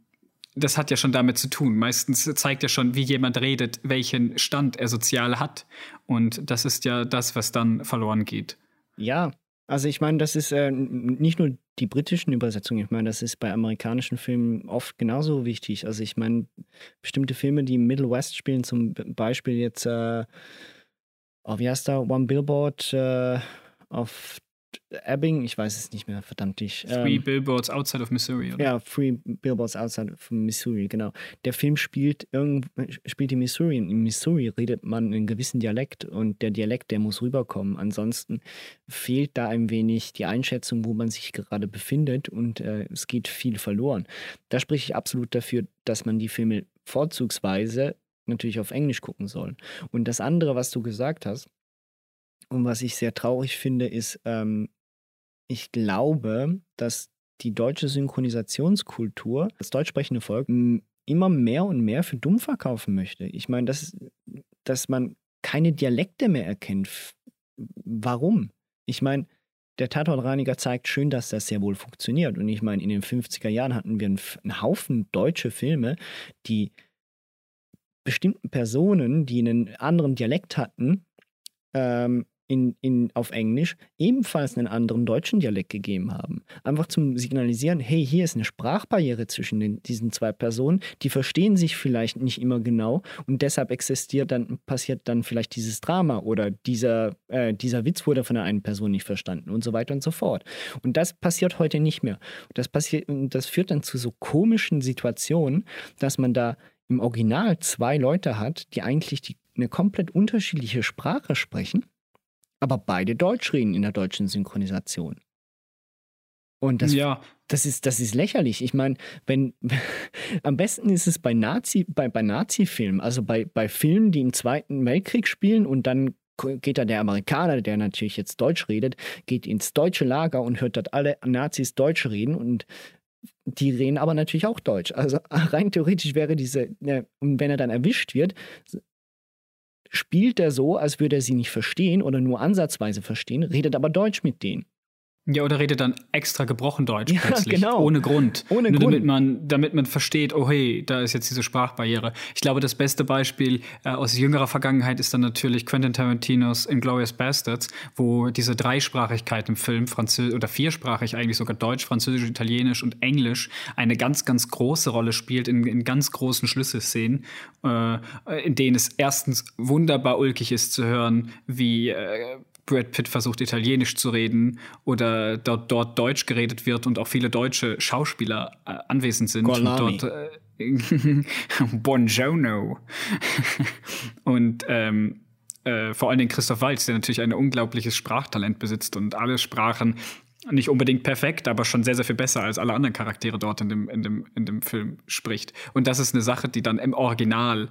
das hat ja schon damit zu tun. Meistens zeigt ja schon, wie jemand redet, welchen Stand er sozial hat. Und das ist ja das, was dann verloren geht. Ja, also ich meine, das ist äh, nicht nur die britischen Übersetzungen, ich meine, das ist bei amerikanischen Filmen oft genauso wichtig. Also ich meine, bestimmte Filme, die im Middle West spielen, zum Beispiel jetzt, äh, oh, wie heißt da, One Billboard äh, auf Ebbing, ich weiß es nicht mehr, verdammt ich. Three ähm, Billboards Outside of Missouri, oder? Ja, Three Billboards Outside of Missouri, genau. Der Film spielt, irgend, spielt in Missouri. In Missouri redet man einen gewissen Dialekt und der Dialekt, der muss rüberkommen. Ansonsten fehlt da ein wenig die Einschätzung, wo man sich gerade befindet und äh, es geht viel verloren. Da spreche ich absolut dafür, dass man die Filme vorzugsweise natürlich auf Englisch gucken soll. Und das andere, was du gesagt hast, und was ich sehr traurig finde, ist, ähm, ich glaube, dass die deutsche Synchronisationskultur, das deutsch sprechende Volk, immer mehr und mehr für dumm verkaufen möchte. Ich meine, dass, dass man keine Dialekte mehr erkennt. Warum? Ich meine, der Tatortreiniger zeigt schön, dass das sehr wohl funktioniert. Und ich meine, in den 50er Jahren hatten wir einen Haufen deutsche Filme, die bestimmten Personen, die einen anderen Dialekt hatten, ähm, in, in, auf Englisch ebenfalls einen anderen deutschen Dialekt gegeben haben. Einfach zum Signalisieren, hey, hier ist eine Sprachbarriere zwischen den, diesen zwei Personen, die verstehen sich vielleicht nicht immer genau und deshalb existiert dann, passiert dann vielleicht dieses Drama oder dieser, äh, dieser Witz wurde von der einen Person nicht verstanden und so weiter und so fort. Und das passiert heute nicht mehr. Das, passiert, das führt dann zu so komischen Situationen, dass man da im Original zwei Leute hat, die eigentlich die, eine komplett unterschiedliche Sprache sprechen aber beide Deutsch reden in der deutschen Synchronisation. Und das, ja. das, ist, das ist lächerlich. Ich meine, wenn am besten ist es bei Nazi, bei, bei Nazi-Filmen, also bei, bei Filmen, die im Zweiten Weltkrieg spielen und dann geht da der Amerikaner, der natürlich jetzt Deutsch redet, geht ins deutsche Lager und hört dort alle Nazis Deutsch reden und die reden aber natürlich auch Deutsch. Also rein theoretisch wäre diese, und wenn er dann erwischt wird, spielt er so, als würde er sie nicht verstehen oder nur ansatzweise verstehen, redet aber Deutsch mit denen. Ja, oder redet dann extra gebrochen Deutsch ja, plötzlich, genau. ohne Grund. Ohne Nur Grund. Damit man, damit man versteht, oh hey, da ist jetzt diese Sprachbarriere. Ich glaube, das beste Beispiel äh, aus jüngerer Vergangenheit ist dann natürlich Quentin Tarantinos Inglourious Bastards, wo diese Dreisprachigkeit im Film, Französisch oder viersprachig eigentlich sogar Deutsch, Französisch, Italienisch und Englisch, eine ganz, ganz große Rolle spielt in, in ganz großen Schlüsselszenen, äh, in denen es erstens wunderbar ulkig ist zu hören, wie äh, Brad Pitt versucht Italienisch zu reden oder dort, dort Deutsch geredet wird und auch viele deutsche Schauspieler äh, anwesend sind. Und dort, äh, Buongiorno. und ähm, äh, vor allen Dingen Christoph Waltz, der natürlich ein unglaubliches Sprachtalent besitzt und alle Sprachen nicht unbedingt perfekt, aber schon sehr, sehr viel besser als alle anderen Charaktere dort in dem, in dem, in dem Film spricht. Und das ist eine Sache, die dann im Original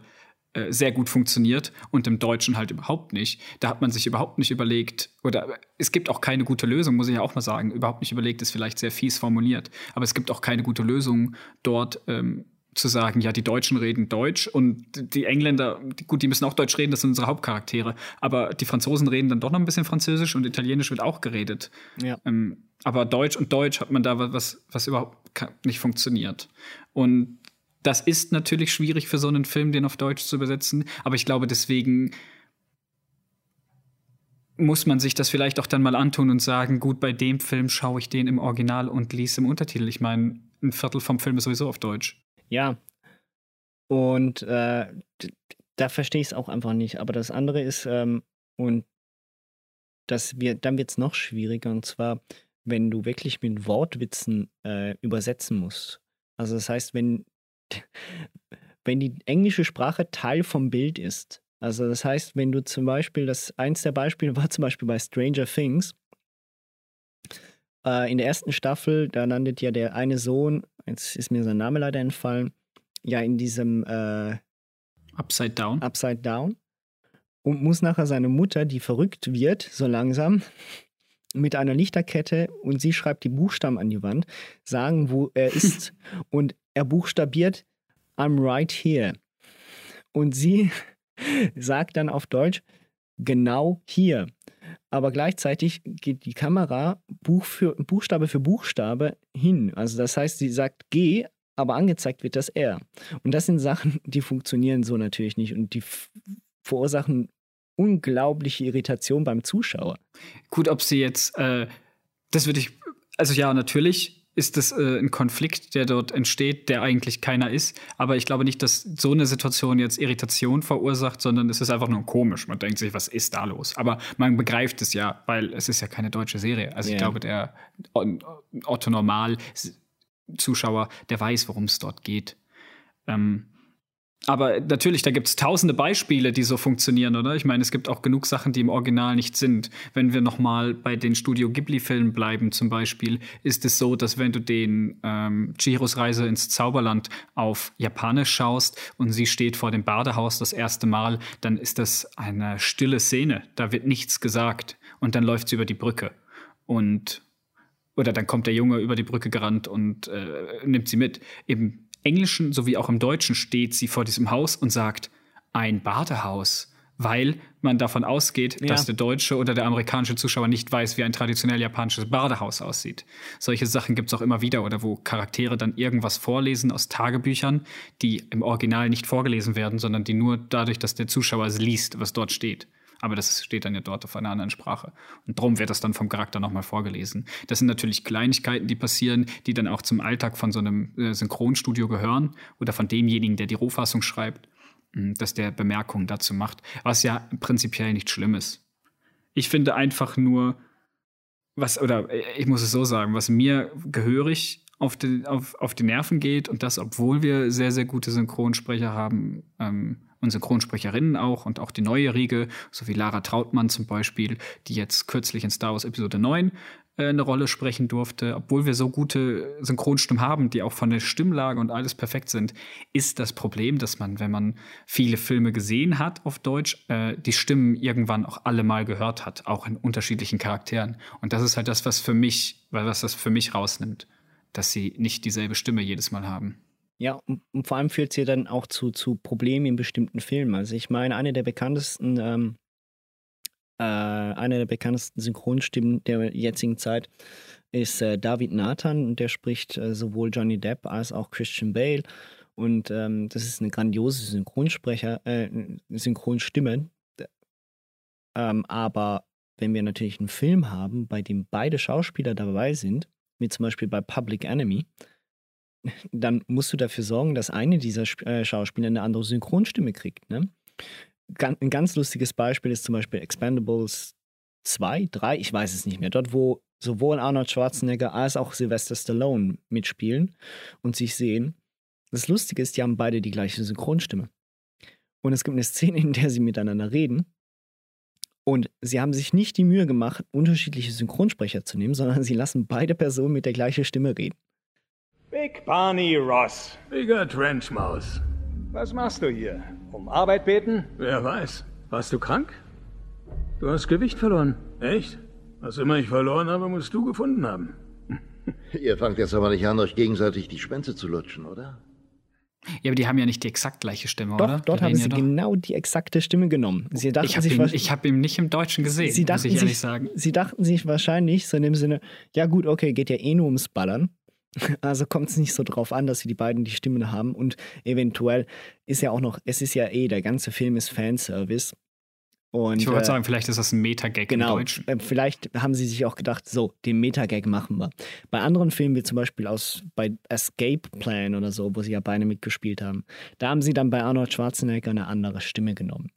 äh, sehr gut funktioniert und im Deutschen halt überhaupt nicht. Da hat man sich überhaupt nicht überlegt, oder es gibt auch keine gute Lösung, muss ich ja auch mal sagen. Überhaupt nicht überlegt ist vielleicht sehr fies formuliert, aber es gibt auch keine gute Lösung dort. Ähm, zu sagen, ja, die Deutschen reden Deutsch und die Engländer, gut, die müssen auch Deutsch reden, das sind unsere Hauptcharaktere. Aber die Franzosen reden dann doch noch ein bisschen Französisch und Italienisch wird auch geredet. Ja. Ähm, aber Deutsch und Deutsch hat man da was, was überhaupt nicht funktioniert. Und das ist natürlich schwierig für so einen Film, den auf Deutsch zu übersetzen, aber ich glaube, deswegen muss man sich das vielleicht auch dann mal antun und sagen, gut, bei dem Film schaue ich den im Original und lese im Untertitel. Ich meine, ein Viertel vom Film ist sowieso auf Deutsch. Ja. Und äh, da verstehe ich es auch einfach nicht. Aber das andere ist, ähm, und das wird, dann wird es noch schwieriger, und zwar, wenn du wirklich mit Wortwitzen äh, übersetzen musst. Also das heißt, wenn wenn die englische Sprache Teil vom Bild ist, Also das heißt, wenn du zum Beispiel, das eins der Beispiele war zum Beispiel bei Stranger Things. Äh, in der ersten Staffel, da landet ja der eine Sohn, jetzt ist mir sein Name leider entfallen, ja in diesem äh, Upside Down. Upside Down und muss nachher seine Mutter, die verrückt wird, so langsam, mit einer Lichterkette und sie schreibt die Buchstaben an die Wand, sagen, wo er ist und er buchstabiert I'm right here. Und sie sagt dann auf Deutsch genau hier. Aber gleichzeitig geht die Kamera Buch für, Buchstabe für Buchstabe hin. Also das heißt, sie sagt G, aber angezeigt wird das R. Und das sind Sachen, die funktionieren so natürlich nicht und die verursachen unglaubliche Irritation beim Zuschauer. Gut, ob sie jetzt, äh, das würde ich, also ja, natürlich ist das äh, ein Konflikt, der dort entsteht, der eigentlich keiner ist. Aber ich glaube nicht, dass so eine Situation jetzt Irritation verursacht, sondern es ist einfach nur komisch. Man denkt sich, was ist da los? Aber man begreift es ja, weil es ist ja keine deutsche Serie. Also yeah. ich glaube, der Otto Normal Zuschauer, der weiß, worum es dort geht. Ähm, aber natürlich, da gibt es tausende Beispiele, die so funktionieren, oder? Ich meine, es gibt auch genug Sachen, die im Original nicht sind. Wenn wir noch mal bei den Studio Ghibli-Filmen bleiben, zum Beispiel, ist es so, dass wenn du den ähm, Chihiros Reise ins Zauberland auf Japanisch schaust und sie steht vor dem Badehaus das erste Mal, dann ist das eine stille Szene. Da wird nichts gesagt und dann läuft sie über die Brücke und oder dann kommt der Junge über die Brücke gerannt und äh, nimmt sie mit. Eben Englischen sowie auch im Deutschen steht sie vor diesem Haus und sagt, ein Badehaus, weil man davon ausgeht, ja. dass der deutsche oder der amerikanische Zuschauer nicht weiß, wie ein traditionell japanisches Badehaus aussieht. Solche Sachen gibt es auch immer wieder oder wo Charaktere dann irgendwas vorlesen aus Tagebüchern, die im Original nicht vorgelesen werden, sondern die nur dadurch, dass der Zuschauer es liest, was dort steht. Aber das steht dann ja dort auf einer anderen Sprache. Und darum wird das dann vom Charakter nochmal vorgelesen. Das sind natürlich Kleinigkeiten, die passieren, die dann auch zum Alltag von so einem äh, Synchronstudio gehören oder von demjenigen, der die Rohfassung schreibt, hm, dass der Bemerkungen dazu macht, was ja prinzipiell nicht schlimm ist. Ich finde einfach nur, was, oder äh, ich muss es so sagen, was mir gehörig auf die, auf, auf die Nerven geht und das, obwohl wir sehr, sehr gute Synchronsprecher haben, ähm, und Synchronsprecherinnen auch und auch die neue Riege, so wie Lara Trautmann zum Beispiel, die jetzt kürzlich in Star Wars Episode 9 äh, eine Rolle sprechen durfte, obwohl wir so gute Synchronstimmen haben, die auch von der Stimmlage und alles perfekt sind, ist das Problem, dass man, wenn man viele Filme gesehen hat auf Deutsch, äh, die Stimmen irgendwann auch alle mal gehört hat, auch in unterschiedlichen Charakteren. Und das ist halt das, was für mich, was das für mich rausnimmt, dass sie nicht dieselbe Stimme jedes Mal haben. Ja, und, und vor allem führt es ja dann auch zu, zu Problemen in bestimmten Filmen. Also ich meine, eine der bekanntesten, ähm, äh, eine der bekanntesten Synchronstimmen der jetzigen Zeit ist äh, David Nathan und der spricht äh, sowohl Johnny Depp als auch Christian Bale. Und ähm, das ist eine grandiose Synchronsprecher, äh, Synchronstimme. Ähm, aber wenn wir natürlich einen Film haben, bei dem beide Schauspieler dabei sind, wie zum Beispiel bei Public Enemy, dann musst du dafür sorgen, dass eine dieser äh, Schauspieler eine andere Synchronstimme kriegt. Ne? Ein ganz lustiges Beispiel ist zum Beispiel Expendables 2, 3, ich weiß es nicht mehr. Dort, wo sowohl Arnold Schwarzenegger als auch Sylvester Stallone mitspielen und sich sehen. Das Lustige ist, die haben beide die gleiche Synchronstimme. Und es gibt eine Szene, in der sie miteinander reden. Und sie haben sich nicht die Mühe gemacht, unterschiedliche Synchronsprecher zu nehmen, sondern sie lassen beide Personen mit der gleichen Stimme reden. Big Barney Ross. Bigger Trenchmaus. Was machst du hier? Um Arbeit beten? Wer weiß. Warst du krank? Du hast Gewicht verloren. Echt? Was immer ich verloren habe, musst du gefunden haben. Ihr fangt jetzt aber nicht an, euch gegenseitig die Spänze zu lutschen, oder? Ja, aber die haben ja nicht die exakt gleiche Stimme, doch, oder? Dort haben sie ja genau die exakte Stimme genommen. Sie dachten ich habe ihn, hab ihn, nicht im Deutschen gesehen, sie dachten muss ich ehrlich sich, sagen. Sie dachten sich wahrscheinlich so in dem Sinne, ja gut, okay, geht ja eh nur ums Ballern. Also kommt es nicht so drauf an, dass sie die beiden die Stimmen haben und eventuell ist ja auch noch, es ist ja eh, der ganze Film ist Fanservice. Und, ich wollte äh, sagen, vielleicht ist das ein Metagag genau, im Deutschen. Äh, vielleicht haben sie sich auch gedacht, so, den Metagag machen wir. Bei anderen Filmen, wie zum Beispiel aus bei Escape Plan oder so, wo sie ja beide mitgespielt haben, da haben sie dann bei Arnold Schwarzenegger eine andere Stimme genommen.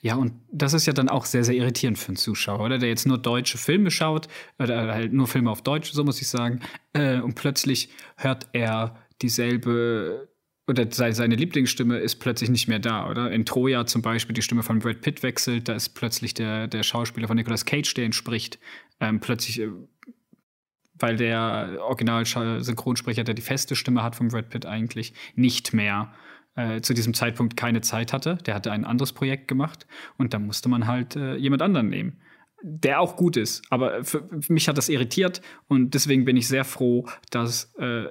Ja, und das ist ja dann auch sehr, sehr irritierend für einen Zuschauer, oder? Der jetzt nur deutsche Filme schaut, oder halt nur Filme auf Deutsch, so muss ich sagen, äh, und plötzlich hört er dieselbe oder seine Lieblingsstimme ist plötzlich nicht mehr da, oder? In Troja zum Beispiel die Stimme von Brad Pitt wechselt, da ist plötzlich der, der Schauspieler von Nicolas Cage, der ihn spricht, ähm, plötzlich, äh, weil der Original-Synchronsprecher, der die feste Stimme hat von Brad Pitt eigentlich, nicht mehr äh, zu diesem Zeitpunkt keine Zeit hatte. Der hatte ein anderes Projekt gemacht und da musste man halt äh, jemand anderen nehmen der auch gut ist. Aber für, für, mich hat das irritiert und deswegen bin ich sehr froh, dass äh,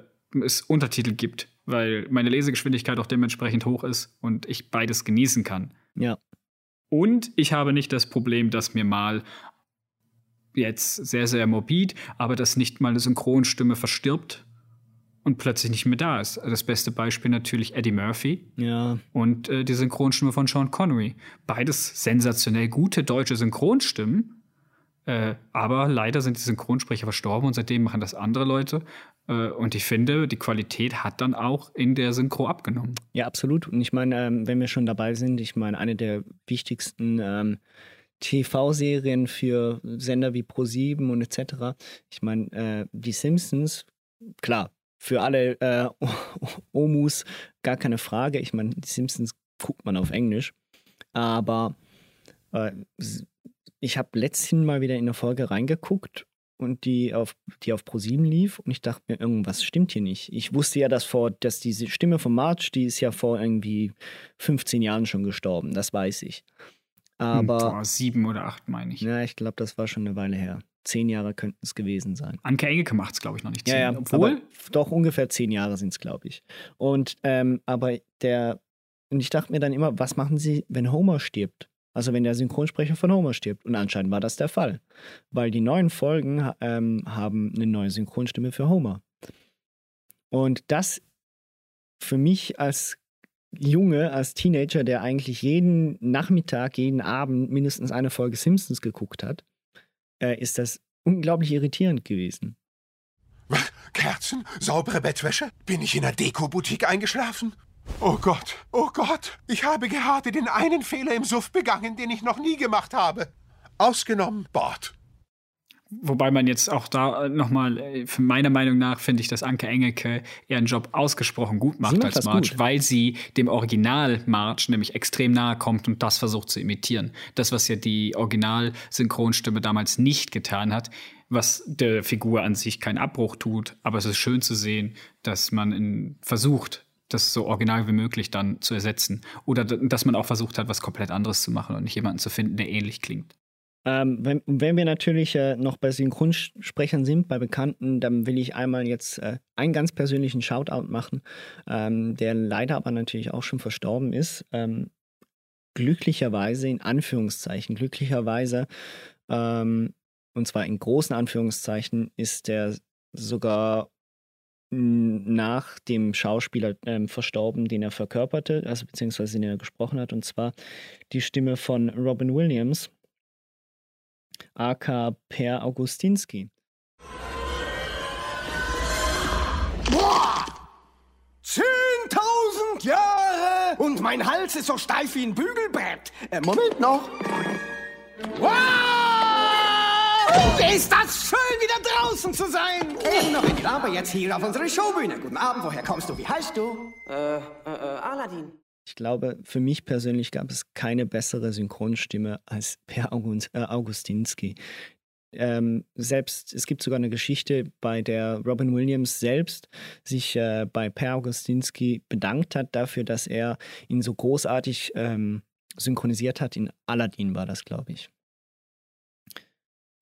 es Untertitel gibt weil meine Lesegeschwindigkeit auch dementsprechend hoch ist und ich beides genießen kann. Ja. Und ich habe nicht das Problem, dass mir mal jetzt sehr, sehr morbid, aber dass nicht mal eine Synchronstimme verstirbt und plötzlich nicht mehr da ist. Das beste Beispiel natürlich Eddie Murphy ja. und äh, die Synchronstimme von Sean Connery. Beides sensationell gute deutsche Synchronstimmen, äh, aber leider sind die Synchronsprecher verstorben und seitdem machen das andere Leute. Äh, und ich finde, die Qualität hat dann auch in der Synchro abgenommen. Ja, absolut. Und ich meine, ähm, wenn wir schon dabei sind, ich meine, eine der wichtigsten ähm, TV-Serien für Sender wie Pro7 und etc. Ich meine, äh, die Simpsons, klar, für alle äh, Omus gar keine Frage. Ich meine, die Simpsons guckt man auf Englisch. Aber äh, ich habe letztens mal wieder in eine Folge reingeguckt und die auf, die auf ProSieben lief und ich dachte mir, irgendwas stimmt hier nicht. Ich wusste ja, dass vor, dass diese Stimme von March, die ist ja vor irgendwie 15 Jahren schon gestorben, das weiß ich. Aber. Vor sieben oder acht, meine ich. Ja, ich glaube, das war schon eine Weile her. Zehn Jahre könnten es gewesen sein. Anke Engelke macht es, glaube ich, noch nicht. Zehn. Ja, ja, obwohl. Doch ungefähr zehn Jahre sind es, glaube ich. Und, ähm, aber der, und ich dachte mir dann immer, was machen sie, wenn Homer stirbt? Also wenn der Synchronsprecher von Homer stirbt. Und anscheinend war das der Fall. Weil die neuen Folgen ähm, haben eine neue Synchronstimme für Homer. Und das für mich als Junge, als Teenager, der eigentlich jeden Nachmittag, jeden Abend mindestens eine Folge Simpsons geguckt hat, äh, ist das unglaublich irritierend gewesen. Kerzen? Saubere Bettwäsche? Bin ich in der Deko-Boutique eingeschlafen? Oh Gott, oh Gott, ich habe gerade den einen Fehler im Suff begangen, den ich noch nie gemacht habe. Ausgenommen Bord. Wobei man jetzt auch da nochmal, äh, meiner Meinung nach, finde ich, dass Anke Engelke ihren Job ausgesprochen gut macht, macht als March, gut. weil sie dem Original March nämlich extrem nahe kommt und das versucht zu imitieren. Das, was ja die Original-Synchronstimme damals nicht getan hat, was der Figur an sich keinen Abbruch tut. Aber es ist schön zu sehen, dass man in, versucht, das so original wie möglich dann zu ersetzen. Oder dass man auch versucht hat, was komplett anderes zu machen und nicht jemanden zu finden, der ähnlich klingt. Ähm, wenn, wenn, wir natürlich äh, noch bei Synchronsprechern sind, bei Bekannten, dann will ich einmal jetzt äh, einen ganz persönlichen Shoutout machen, ähm, der leider aber natürlich auch schon verstorben ist. Ähm, glücklicherweise, in Anführungszeichen, glücklicherweise, ähm, und zwar in großen Anführungszeichen, ist der sogar nach dem Schauspieler ähm, verstorben, den er verkörperte, also beziehungsweise den er gesprochen hat, und zwar die Stimme von Robin Williams, aka Per Augustinski. Boah! Zehntausend Jahre! Und mein Hals ist so steif wie ein Bügelbrett. Äh, Moment noch. Wow! Ist das schön, wieder draußen zu sein! Eben noch ein aber jetzt hier auf unserer Showbühne. Guten Abend, woher kommst du? Wie heißt du? Äh, äh, äh, Aladdin. Ich glaube, für mich persönlich gab es keine bessere Synchronstimme als Per August, äh, Augustinski. Ähm, selbst, es gibt sogar eine Geschichte, bei der Robin Williams selbst sich äh, bei Per Augustinski bedankt hat dafür, dass er ihn so großartig ähm, synchronisiert hat. In Aladdin war das, glaube ich.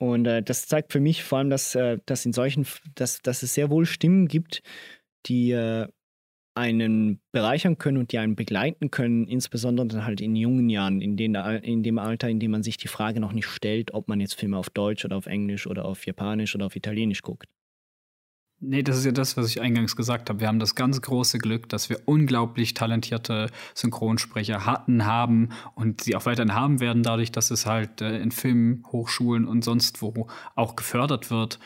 Und äh, das zeigt für mich vor allem, dass, äh, dass in solchen, dass, dass es sehr wohl Stimmen gibt, die äh, einen bereichern können und die einen begleiten können, insbesondere dann halt in jungen Jahren, in, den, in dem Alter, in dem man sich die Frage noch nicht stellt, ob man jetzt Filme auf Deutsch oder auf Englisch oder auf Japanisch oder auf Italienisch guckt. Nee, das ist ja das, was ich eingangs gesagt habe. Wir haben das ganz große Glück, dass wir unglaublich talentierte Synchronsprecher hatten, haben und sie auch weiterhin haben werden, dadurch, dass es halt äh, in Filmen, Hochschulen und sonst wo auch gefördert wird.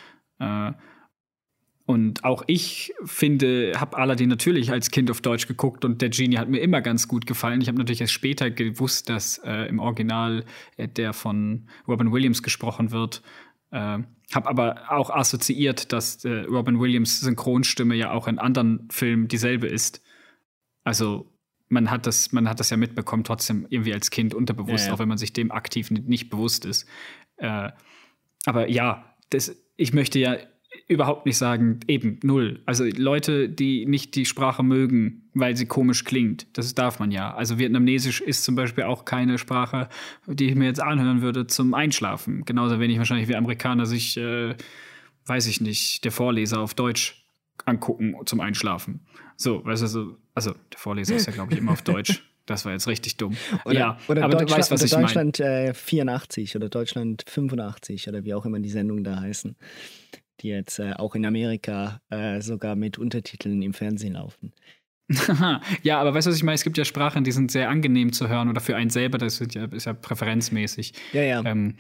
Und auch ich finde, habe Aladdin natürlich als Kind auf Deutsch geguckt und der Genie hat mir immer ganz gut gefallen. Ich habe natürlich erst später gewusst, dass äh, im Original äh, der von Robin Williams gesprochen wird. Äh, habe aber auch assoziiert, dass äh, Robin Williams Synchronstimme ja auch in anderen Filmen dieselbe ist. Also man hat das, man hat das ja mitbekommen, trotzdem irgendwie als Kind unterbewusst, Ja, ja. auch wenn man sich dem aktiv nicht, nicht bewusst ist. Äh, aber ja, das, ich möchte ja überhaupt nicht sagen, eben null. Also Leute, die nicht die Sprache mögen, weil sie komisch klingt, das darf man ja. Also Vietnamesisch ist zum Beispiel auch keine Sprache, die ich mir jetzt anhören würde zum Einschlafen. Genauso wenig wahrscheinlich wie Amerikaner sich, äh, weiß ich nicht, der Vorleser auf Deutsch angucken zum Einschlafen. So, weißt du, so, also der Vorleser ist ja, glaube ich, immer auf Deutsch. Das war jetzt richtig dumm. Oder, ja, oder aber du weißt, was ich meine. Deutschland äh, 84 oder Deutschland 85 oder wie auch immer die Sendungen da heißen, die jetzt äh, auch in Amerika äh, sogar mit Untertiteln im Fernsehen laufen. ja, aber weißt du, was ich meine? Es gibt ja Sprachen, die sind sehr angenehm zu hören oder für einen selber, das sind ja, ist ja präferenzmäßig. Ja, ja. Ähm,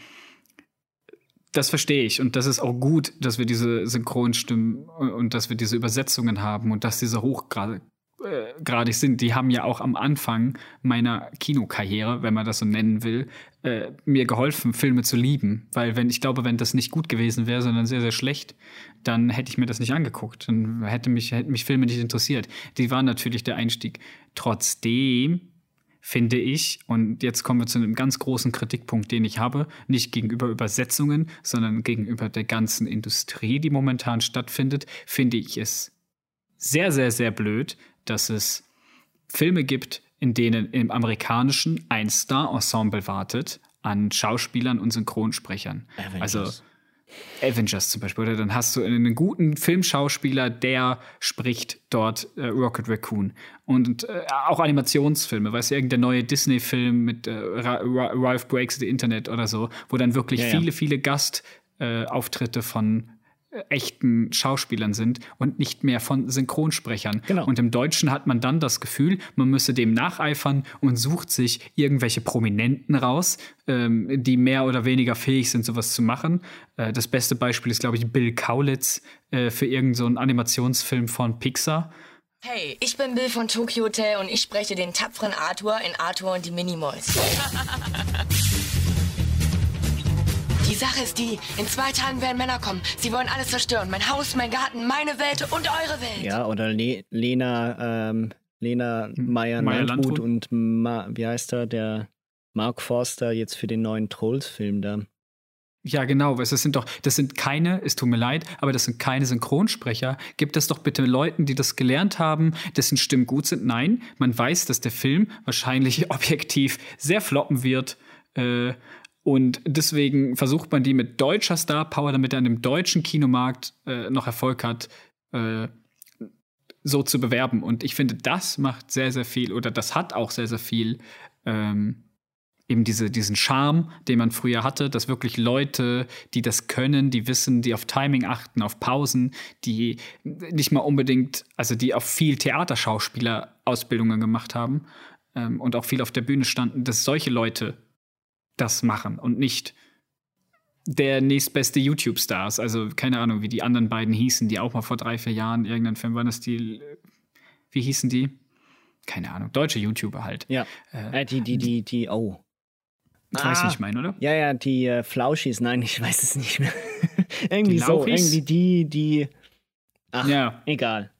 das verstehe ich und das ist auch gut, dass wir diese Synchronstimmen und dass wir diese Übersetzungen haben und dass diese hochgradig äh, sind. Die haben ja auch am Anfang meiner Kinokarriere, wenn man das so nennen will, äh, mir geholfen, Filme zu lieben. Weil wenn ich glaube, wenn das nicht gut gewesen wäre, sondern sehr, sehr schlecht, dann hätte ich mir das nicht angeguckt. Dann hätte mich, hätten mich Filme nicht interessiert. Die waren natürlich der Einstieg. Trotzdem finde ich, und jetzt kommen wir zu einem ganz großen Kritikpunkt, den ich habe, nicht gegenüber Übersetzungen, sondern gegenüber der ganzen Industrie, die momentan stattfindet, finde ich es sehr, sehr, sehr blöd, dass es Filme gibt, in denen im amerikanischen ein Star-Ensemble wartet an Schauspielern und Synchronsprechern. Avengers. Also Avengers zum Beispiel. Oder dann hast du einen guten Filmschauspieler, der spricht dort äh, Rocket Raccoon. Und äh, auch Animationsfilme, weißt du, irgendein neue Disney-Film mit äh, Ra Ra Ralph Breaks the Internet oder so, wo dann wirklich Ja, ja. viele, viele Gastauftritte Auftritte von echten Schauspielern sind und nicht mehr von Synchronsprechern. Genau. Und im Deutschen hat man dann das Gefühl, man müsse dem nacheifern und sucht sich irgendwelche Prominenten raus, ähm, die mehr oder weniger fähig sind, sowas zu machen. Äh, das beste Beispiel ist, glaube ich, Bill Kaulitz äh, für irgendeinen so einen Animationsfilm von Pixar. Hey, ich bin Bill von Tokyo Hotel und ich spreche den tapferen Arthur in Arthur und die Minimoys. Die Sache ist die, in zwei Tagen werden Männer kommen. Sie wollen alles zerstören. Mein Haus, mein Garten, meine Welt und eure Welt. Ja, oder Le Lena, ähm, Lena Meyer, Meyer Landrut und Ma wie heißt er, der Mark Forster jetzt für den neuen Trolls-Film da. Ja, genau. Es sind doch, das sind keine, es tut mir leid, aber das sind keine Synchronsprecher. Gibt es doch bitte Leuten, die das gelernt haben, dessen Stimmen gut sind? Nein, man weiß, dass der Film wahrscheinlich objektiv sehr floppen wird. Äh, und deswegen versucht man die mit deutscher Star Power, damit er an dem deutschen Kinomarkt äh, noch Erfolg hat, äh, so zu bewerben. Und ich finde, das macht sehr, sehr viel oder das hat auch sehr, sehr viel ähm, eben diese, diesen Charme, den man früher hatte, dass wirklich Leute, die das können, die wissen, die auf Timing achten, auf Pausen, die nicht mal unbedingt, also die auch viel Theaterschauspieler-Ausbildungen gemacht haben ähm, und auch viel auf der Bühne standen, dass solche Leute das machen und nicht der nächstbeste YouTube-Stars. Also keine Ahnung, wie die anderen beiden hießen, die auch mal vor drei, vier Jahren irgendeinen Film waren das die, wie hießen die? Keine Ahnung, deutsche YouTuber halt. Ja, äh, die, die, die, die, oh. Du weißt, wie ich meine, oder? Ja, ja, die äh, Flauschis, nein, ich weiß es nicht mehr. irgendwie so, irgendwie die, die. Ach, Ja. egal.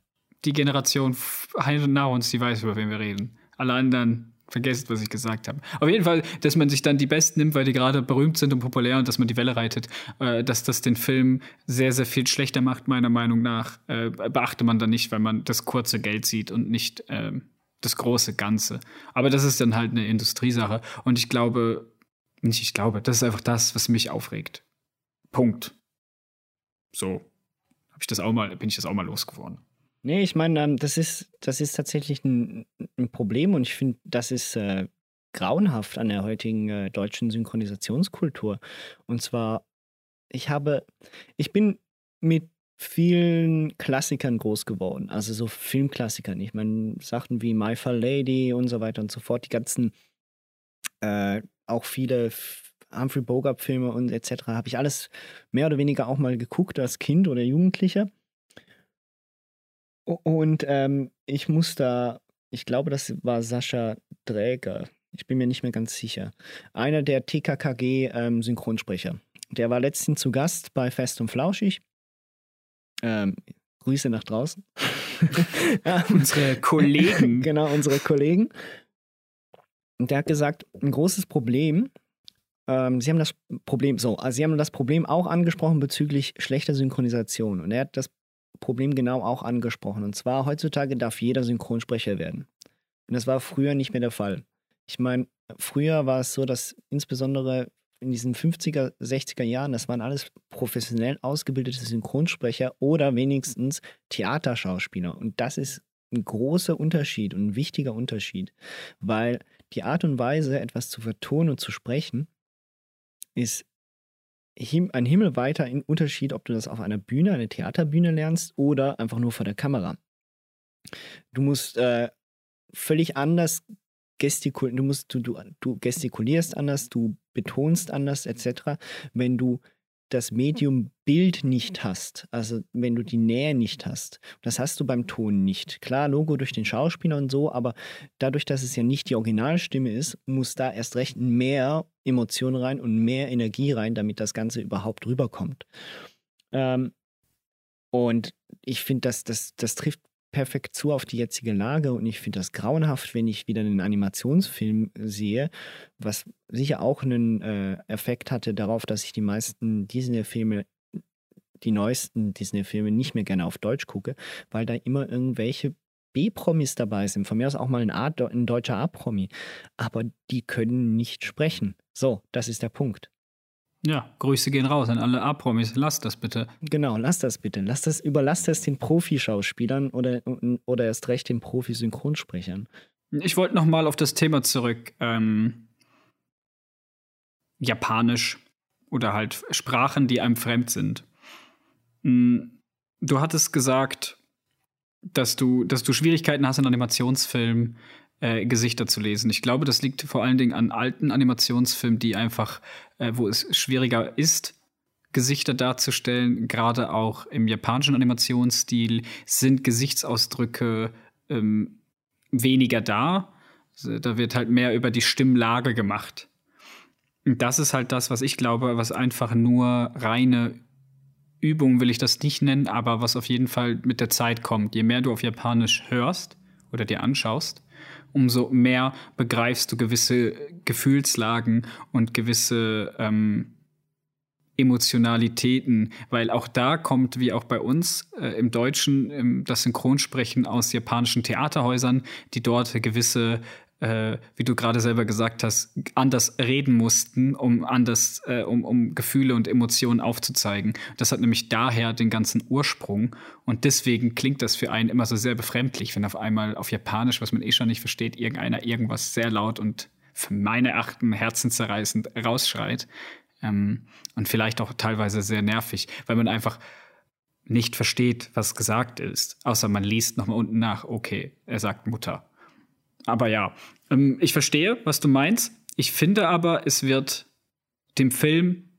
Die Generation f- nach uns, die weiß, über wen wir reden. Alle anderen vergesst, was ich gesagt habe. Auf jeden Fall, dass man sich dann die Besten nimmt, weil die gerade berühmt sind und populär und dass man die Welle reitet, äh, dass das den Film sehr, sehr viel schlechter macht, meiner Meinung nach, äh, beachte man dann nicht, weil man das kurze Geld sieht und nicht ähm, das große Ganze. Aber das ist dann halt eine Industriesache. Und ich glaube, nicht ich glaube, das ist einfach das, was mich aufregt. Punkt. So. Hab ich das auch mal, bin ich das auch mal losgeworden. Nee, ich meine, ähm, das, ist, das ist tatsächlich ein, ein Problem und ich finde, das ist äh, grauenhaft an der heutigen äh, deutschen Synchronisationskultur. Und zwar, ich habe, ich bin mit vielen Klassikern groß geworden, also so Filmklassikern. Ich meine, Sachen wie My Fair Lady und so weiter und so fort, die ganzen, äh, auch viele Humphrey Bogart-Filme und etc. habe ich alles mehr oder weniger auch mal geguckt als Kind oder Jugendlicher. Und ähm, ich muss da, ich glaube, das war Sascha Dräger. Ich bin mir nicht mehr ganz sicher. Einer der TKKG-Synchronsprecher. der war letztens zu Gast bei Fest und Flauschig. Ähm, Grüße nach draußen. unsere Kollegen. genau, unsere Kollegen. Und der hat gesagt, ein großes Problem, ähm, Sie haben das Problem, so, also Sie haben das Problem auch angesprochen bezüglich schlechter Synchronisation. Und er hat das Problem genau auch angesprochen. Und zwar, heutzutage darf jeder Synchronsprecher werden. Und das war früher nicht mehr der Fall. Ich meine, früher war es so, dass insbesondere in diesen 50er, 60er Jahren, das waren alles professionell ausgebildete Synchronsprecher oder wenigstens Theaterschauspieler. Und das ist ein großer Unterschied und ein wichtiger Unterschied, weil die Art und Weise, etwas zu vertonen und zu sprechen, ist ein himmelweiter Unterschied, ob du das auf einer Bühne, einer Theaterbühne lernst oder einfach nur vor der Kamera. Du musst äh, völlig anders gestikulieren, du du, du, du gestikulierst anders, du betonst anders, etc. Wenn du das Medium Bild nicht hast, also wenn du die Nähe nicht hast, das hast du beim Ton nicht. Klar, Logo durch den Schauspieler und so, aber dadurch, dass es ja nicht die Originalstimme ist, muss da erst recht mehr Emotion rein und mehr Energie rein, damit das Ganze überhaupt rüberkommt. Ähm, und ich finde, das, das, das trifft perfekt zu auf die jetzige Lage und ich finde das grauenhaft, wenn ich wieder einen Animationsfilm sehe, was sicher auch einen äh, Effekt hatte darauf, dass ich die meisten Disney-Filme, die neuesten Disney-Filme nicht mehr gerne auf Deutsch gucke, weil da immer irgendwelche B-Promis dabei sind. Von mir aus auch mal ein, A, ein deutscher A-Promi. Aber die können nicht sprechen. So, das ist der Punkt. Ja, Grüße gehen raus an alle A-Promis. Lasst das bitte. Genau, lasst das bitte. Lasst das, überlasst das den Profischauspielern oder, oder erst recht den Profi-Synchronsprechern. Ich wollte noch mal auf das Thema zurück. Ähm, Japanisch oder halt Sprachen, die einem fremd sind. Hm, du hattest gesagt, dass du, dass du Schwierigkeiten hast in Animationsfilmen, äh, Gesichter zu lesen. Ich glaube, das liegt vor allen Dingen an alten Animationsfilmen, die einfach, äh, wo es schwieriger ist, Gesichter darzustellen. Gerade auch im japanischen Animationsstil sind Gesichtsausdrücke ähm, weniger da. Also, da wird halt mehr über die Stimmlage gemacht. Und das ist halt das, was ich glaube, was einfach nur reine Übung will ich das nicht nennen, aber was auf jeden Fall mit der Zeit kommt. Je mehr du auf Japanisch hörst oder dir anschaust, umso mehr begreifst du gewisse Gefühlslagen und gewisse ähm, Emotionalitäten, weil auch da kommt, wie auch bei uns äh, im Deutschen, ähm, das Synchronsprechen aus japanischen Theaterhäusern, die dort gewisse äh, wie du gerade selber gesagt hast, anders reden mussten, um anders, äh, um, um Gefühle und Emotionen aufzuzeigen. Das hat nämlich daher den ganzen Ursprung. Und deswegen klingt das für einen immer so sehr befremdlich, wenn auf einmal auf Japanisch, was man eh schon nicht versteht, irgendeiner irgendwas sehr laut und für meine Achten herzenszerreißend rausschreit. Ähm, und vielleicht auch teilweise sehr nervig, weil man einfach nicht versteht, was gesagt ist. Außer man liest nochmal unten nach, okay, er sagt Mutter. Aber ja, ähm, ich verstehe, was du meinst. Ich finde aber, es wird dem Film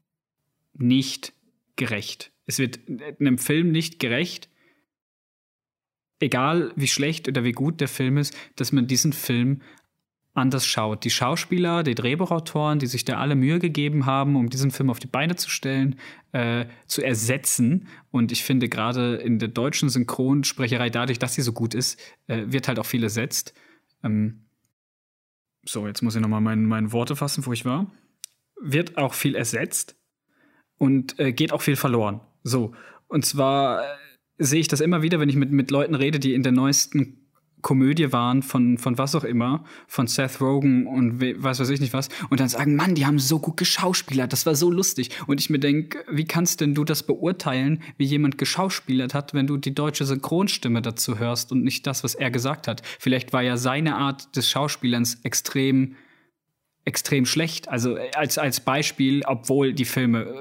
nicht gerecht. Es wird einem Film nicht gerecht, egal wie schlecht oder wie gut der Film ist, dass man diesen Film anders schaut. Die Schauspieler, die Drehbuchautoren, die sich da alle Mühe gegeben haben, um diesen Film auf die Beine zu stellen, äh, zu ersetzen. Und ich finde gerade in der deutschen Synchronsprecherei, dadurch, dass sie so gut ist, äh, wird halt auch viel ersetzt. Ähm, so, jetzt muss ich nochmal meine, meine Worte fassen, wo ich war. Wird auch viel ersetzt und äh, geht auch viel verloren. So, und zwar äh, sehe ich das immer wieder, wenn ich mit, mit Leuten rede, die in der neuesten Komödie waren von, von was auch immer, von Seth Rogen und was weiß ich nicht was, und dann sagen, Mann, die haben so gut geschauspielert, das war so lustig. Und ich mir denke, wie kannst denn du das beurteilen, wie jemand geschauspielert hat, wenn du die deutsche Synchronstimme dazu hörst und nicht das, was er gesagt hat? Vielleicht war ja seine Art des Schauspielerns extrem extrem schlecht. Also äh, als, als Beispiel, obwohl die Filme äh,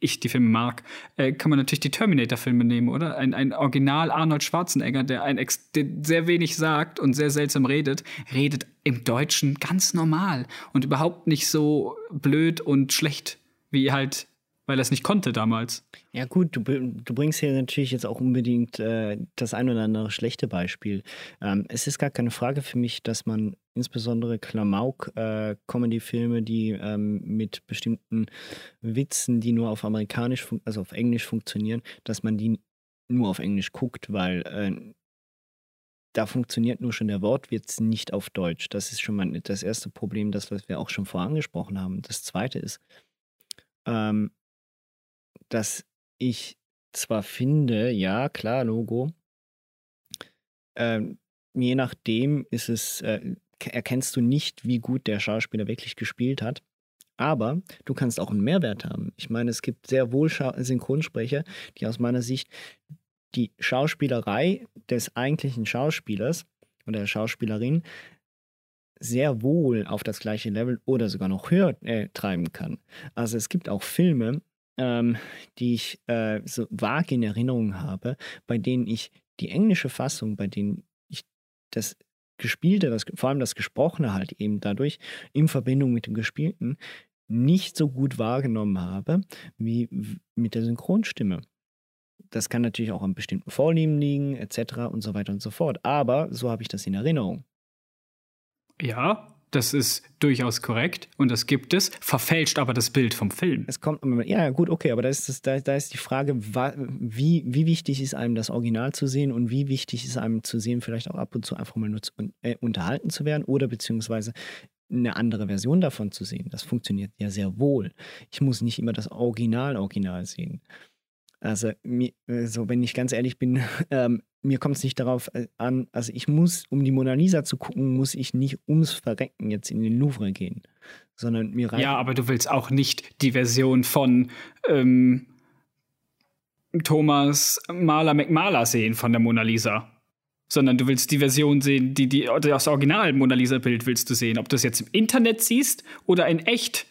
ich die Filme mag, äh, kann man natürlich die Terminator-Filme nehmen, oder? Ein, ein Original Arnold Schwarzenegger, der, ein Ex der sehr wenig sagt und sehr seltsam redet, redet im Deutschen ganz normal und überhaupt nicht so blöd und schlecht wie halt weil er es nicht konnte damals. Ja gut, du, du bringst hier natürlich jetzt auch unbedingt äh, das ein oder andere schlechte Beispiel. Ähm, es ist gar keine Frage für mich, dass man insbesondere Klamauk-Comedy-Filme, äh, die ähm, mit bestimmten Witzen, die nur auf amerikanisch, also auf Englisch funktionieren, dass man die nur auf Englisch guckt, weil äh, da funktioniert nur schon der Wortwitz nicht auf Deutsch. Das ist schon mal das erste Problem, das was wir auch schon vorher angesprochen haben. Das zweite ist, ähm, dass ich zwar finde, ja, klar, Logo, ähm, je nachdem ist es, äh, erkennst du nicht, wie gut der Schauspieler wirklich gespielt hat. Aber du kannst auch einen Mehrwert haben. Ich meine, es gibt sehr wohl Synchronsprecher, die aus meiner Sicht die Schauspielerei des eigentlichen Schauspielers oder der Schauspielerin sehr wohl auf das gleiche Level oder sogar noch höher äh, treiben kann. Also es gibt auch Filme, ähm, die ich äh, so vage in Erinnerung habe, bei denen ich die englische Fassung, bei denen ich das Gespielte, das, vor allem das Gesprochene halt eben dadurch in Verbindung mit dem Gespielten nicht so gut wahrgenommen habe wie mit der Synchronstimme. Das kann natürlich auch an bestimmten Vorlieben liegen, etc. und so weiter und so fort. Aber so habe ich das in Erinnerung. Ja, das ist durchaus korrekt und das gibt es, verfälscht aber das Bild vom Film. Es kommt, ja, gut, okay, aber da ist, das, da, da ist die Frage, wie, wie wichtig ist einem das Original zu sehen und wie wichtig ist einem zu sehen, vielleicht auch ab und zu einfach mal nur zu, äh, unterhalten zu werden oder beziehungsweise eine andere Version davon zu sehen. Das funktioniert ja sehr wohl. Ich muss nicht immer das Original-Original sehen. Also, mir, also, wenn ich ganz ehrlich bin, ähm, mir kommt es nicht darauf äh, an, also ich muss, um die Mona Lisa zu gucken, muss ich nicht ums Verrecken jetzt in den Louvre gehen, sondern mir reicht. Ja, aber du willst auch nicht die Version von ähm, Thomas Maler McMaler sehen von der Mona Lisa. Sondern du willst die Version sehen, die, die das Original Mona Lisa-Bild willst du sehen. Ob du es jetzt im Internet siehst oder in echt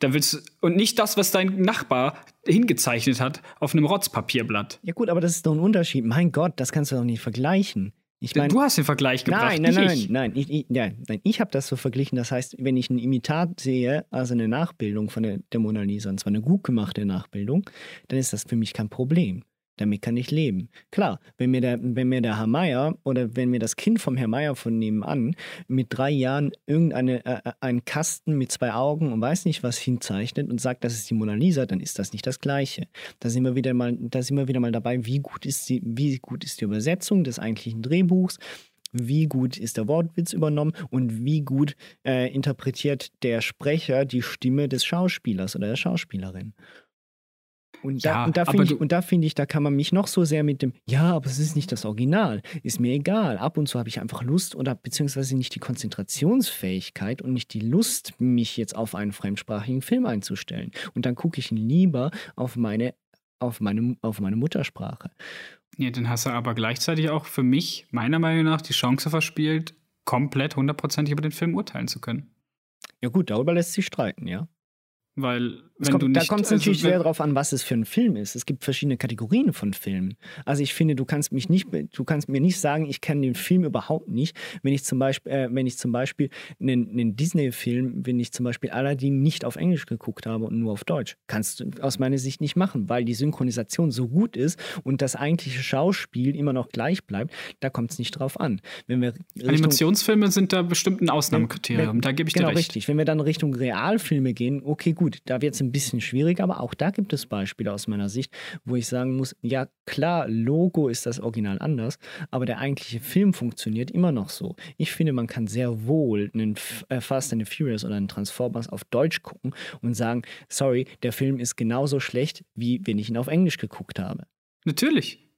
dann willst und nicht das, was dein Nachbar hingezeichnet hat auf einem Rotzpapierblatt. Ja gut, aber das ist doch ein Unterschied. Mein Gott, das kannst du doch nicht vergleichen. Ich mein, du hast den Vergleich gebracht. Nein, nein, nein, ich. nein, ich, ich, ja, nein, ich habe das so verglichen. Das heißt, wenn ich ein Imitat sehe, also eine Nachbildung von der, der Mona Lisa, und zwar eine gut gemachte Nachbildung, dann ist das für mich kein Problem. Damit kann ich leben. Klar, wenn mir der, wenn mir der Herr Meier oder wenn mir das Kind vom Herr Meier von nebenan mit drei Jahren irgendeinen äh, äh Kasten mit zwei Augen und weiß nicht was hinzeichnet und sagt, das ist die Mona Lisa, dann ist das nicht das Gleiche. Da sind wir wieder mal, da sind wir wieder mal dabei, wie gut ist die, wie gut ist die Übersetzung des eigentlichen Drehbuchs wie gut ist der Wortwitz übernommen und wie gut äh, interpretiert der Sprecher die Stimme des Schauspielers oder der Schauspielerin. Und da, ja, und da finde ich, und da finde ich, da kann man mich noch so sehr mit dem, ja, aber es ist nicht das Original, ist mir egal. Ab und zu habe ich einfach Lust oder beziehungsweise nicht die Konzentrationsfähigkeit und nicht die Lust, mich jetzt auf einen fremdsprachigen Film einzustellen. Und dann gucke ich ihn lieber auf meine, auf meine, auf meine Muttersprache. Ja, dann hast du aber gleichzeitig auch für mich, meiner Meinung nach, die Chance verspielt, komplett hundertprozentig über den Film urteilen zu können. Ja gut, darüber lässt sich streiten, ja. Weil, kommt, du nicht, da kommt es natürlich also, sehr darauf an, was es für ein Film ist. Es gibt verschiedene Kategorien von Filmen. Also ich finde, du kannst mich nicht, du kannst mir nicht sagen, ich kenne den Film überhaupt nicht, wenn ich zum Beispiel, äh, wenn ich zum Beispiel einen, einen Disney-Film, wenn ich zum Beispiel Aladdin nicht auf Englisch geguckt habe und nur auf Deutsch, kannst du aus meiner Sicht nicht machen, weil die Synchronisation so gut ist und das eigentliche Schauspiel immer noch gleich bleibt. Da kommt es nicht drauf an. Wenn wir Animationsfilme sind da bestimmt ein Ausnahmekriterium. Da gebe ich genau, dir recht. richtig. Wenn wir dann Richtung Realfilme gehen, okay, gut gut, da wird es ein bisschen schwierig, aber auch da gibt es Beispiele aus meiner Sicht, wo ich sagen muss, ja klar, Logo ist das Original anders, aber der eigentliche Film funktioniert immer noch so. Ich finde, man kann sehr wohl einen äh, Fast and the Furious oder einen Transformers auf Deutsch gucken und sagen, sorry, der Film ist genauso schlecht, wie wenn ich ihn auf Englisch geguckt habe. Natürlich.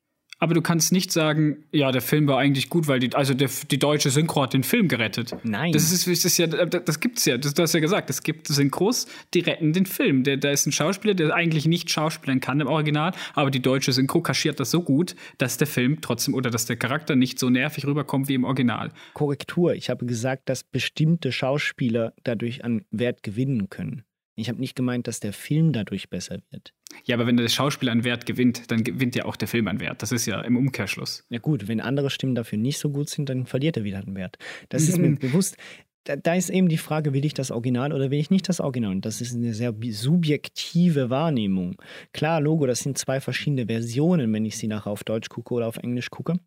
Aber du kannst nicht sagen, ja, der Film war eigentlich gut, weil die, also der, die deutsche Synchro hat den Film gerettet. Nein. Das ist, das ist ja, das gibt's ja. Das, du hast ja gesagt, es gibt Synchros, die retten den Film. Der, da ist ein Schauspieler, der eigentlich nicht schauspielern kann im Original, aber die deutsche Synchro kaschiert das so gut, dass der Film trotzdem oder dass der Charakter nicht so nervig rüberkommt wie im Original. Korrektur. Ich habe gesagt, dass bestimmte Schauspieler dadurch an Wert gewinnen können. Ich habe nicht gemeint, dass der Film dadurch besser wird. Ja, aber wenn der Schauspieler an Wert gewinnt, dann gewinnt ja auch der Film an Wert. Das ist ja im Umkehrschluss. Ja gut, wenn andere Stimmen dafür nicht so gut sind, dann verliert er wieder an Wert. Das ist mir bewusst. Da, da, ist eben die Frage, will ich das Original oder will ich nicht das Original? Und das ist eine sehr subjektive Wahrnehmung. Klar, Logo, das sind zwei verschiedene Versionen, wenn ich sie nachher auf Deutsch gucke oder auf Englisch gucke.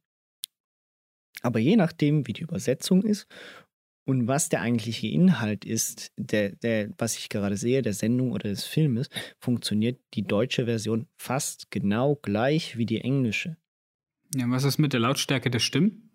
Aber je nachdem, wie die Übersetzung ist und was der eigentliche Inhalt ist, der, der, was ich gerade sehe, der Sendung oder des Filmes, funktioniert die deutsche Version fast genau gleich wie die englische. Ja, was ist mit der Lautstärke der Stimmen?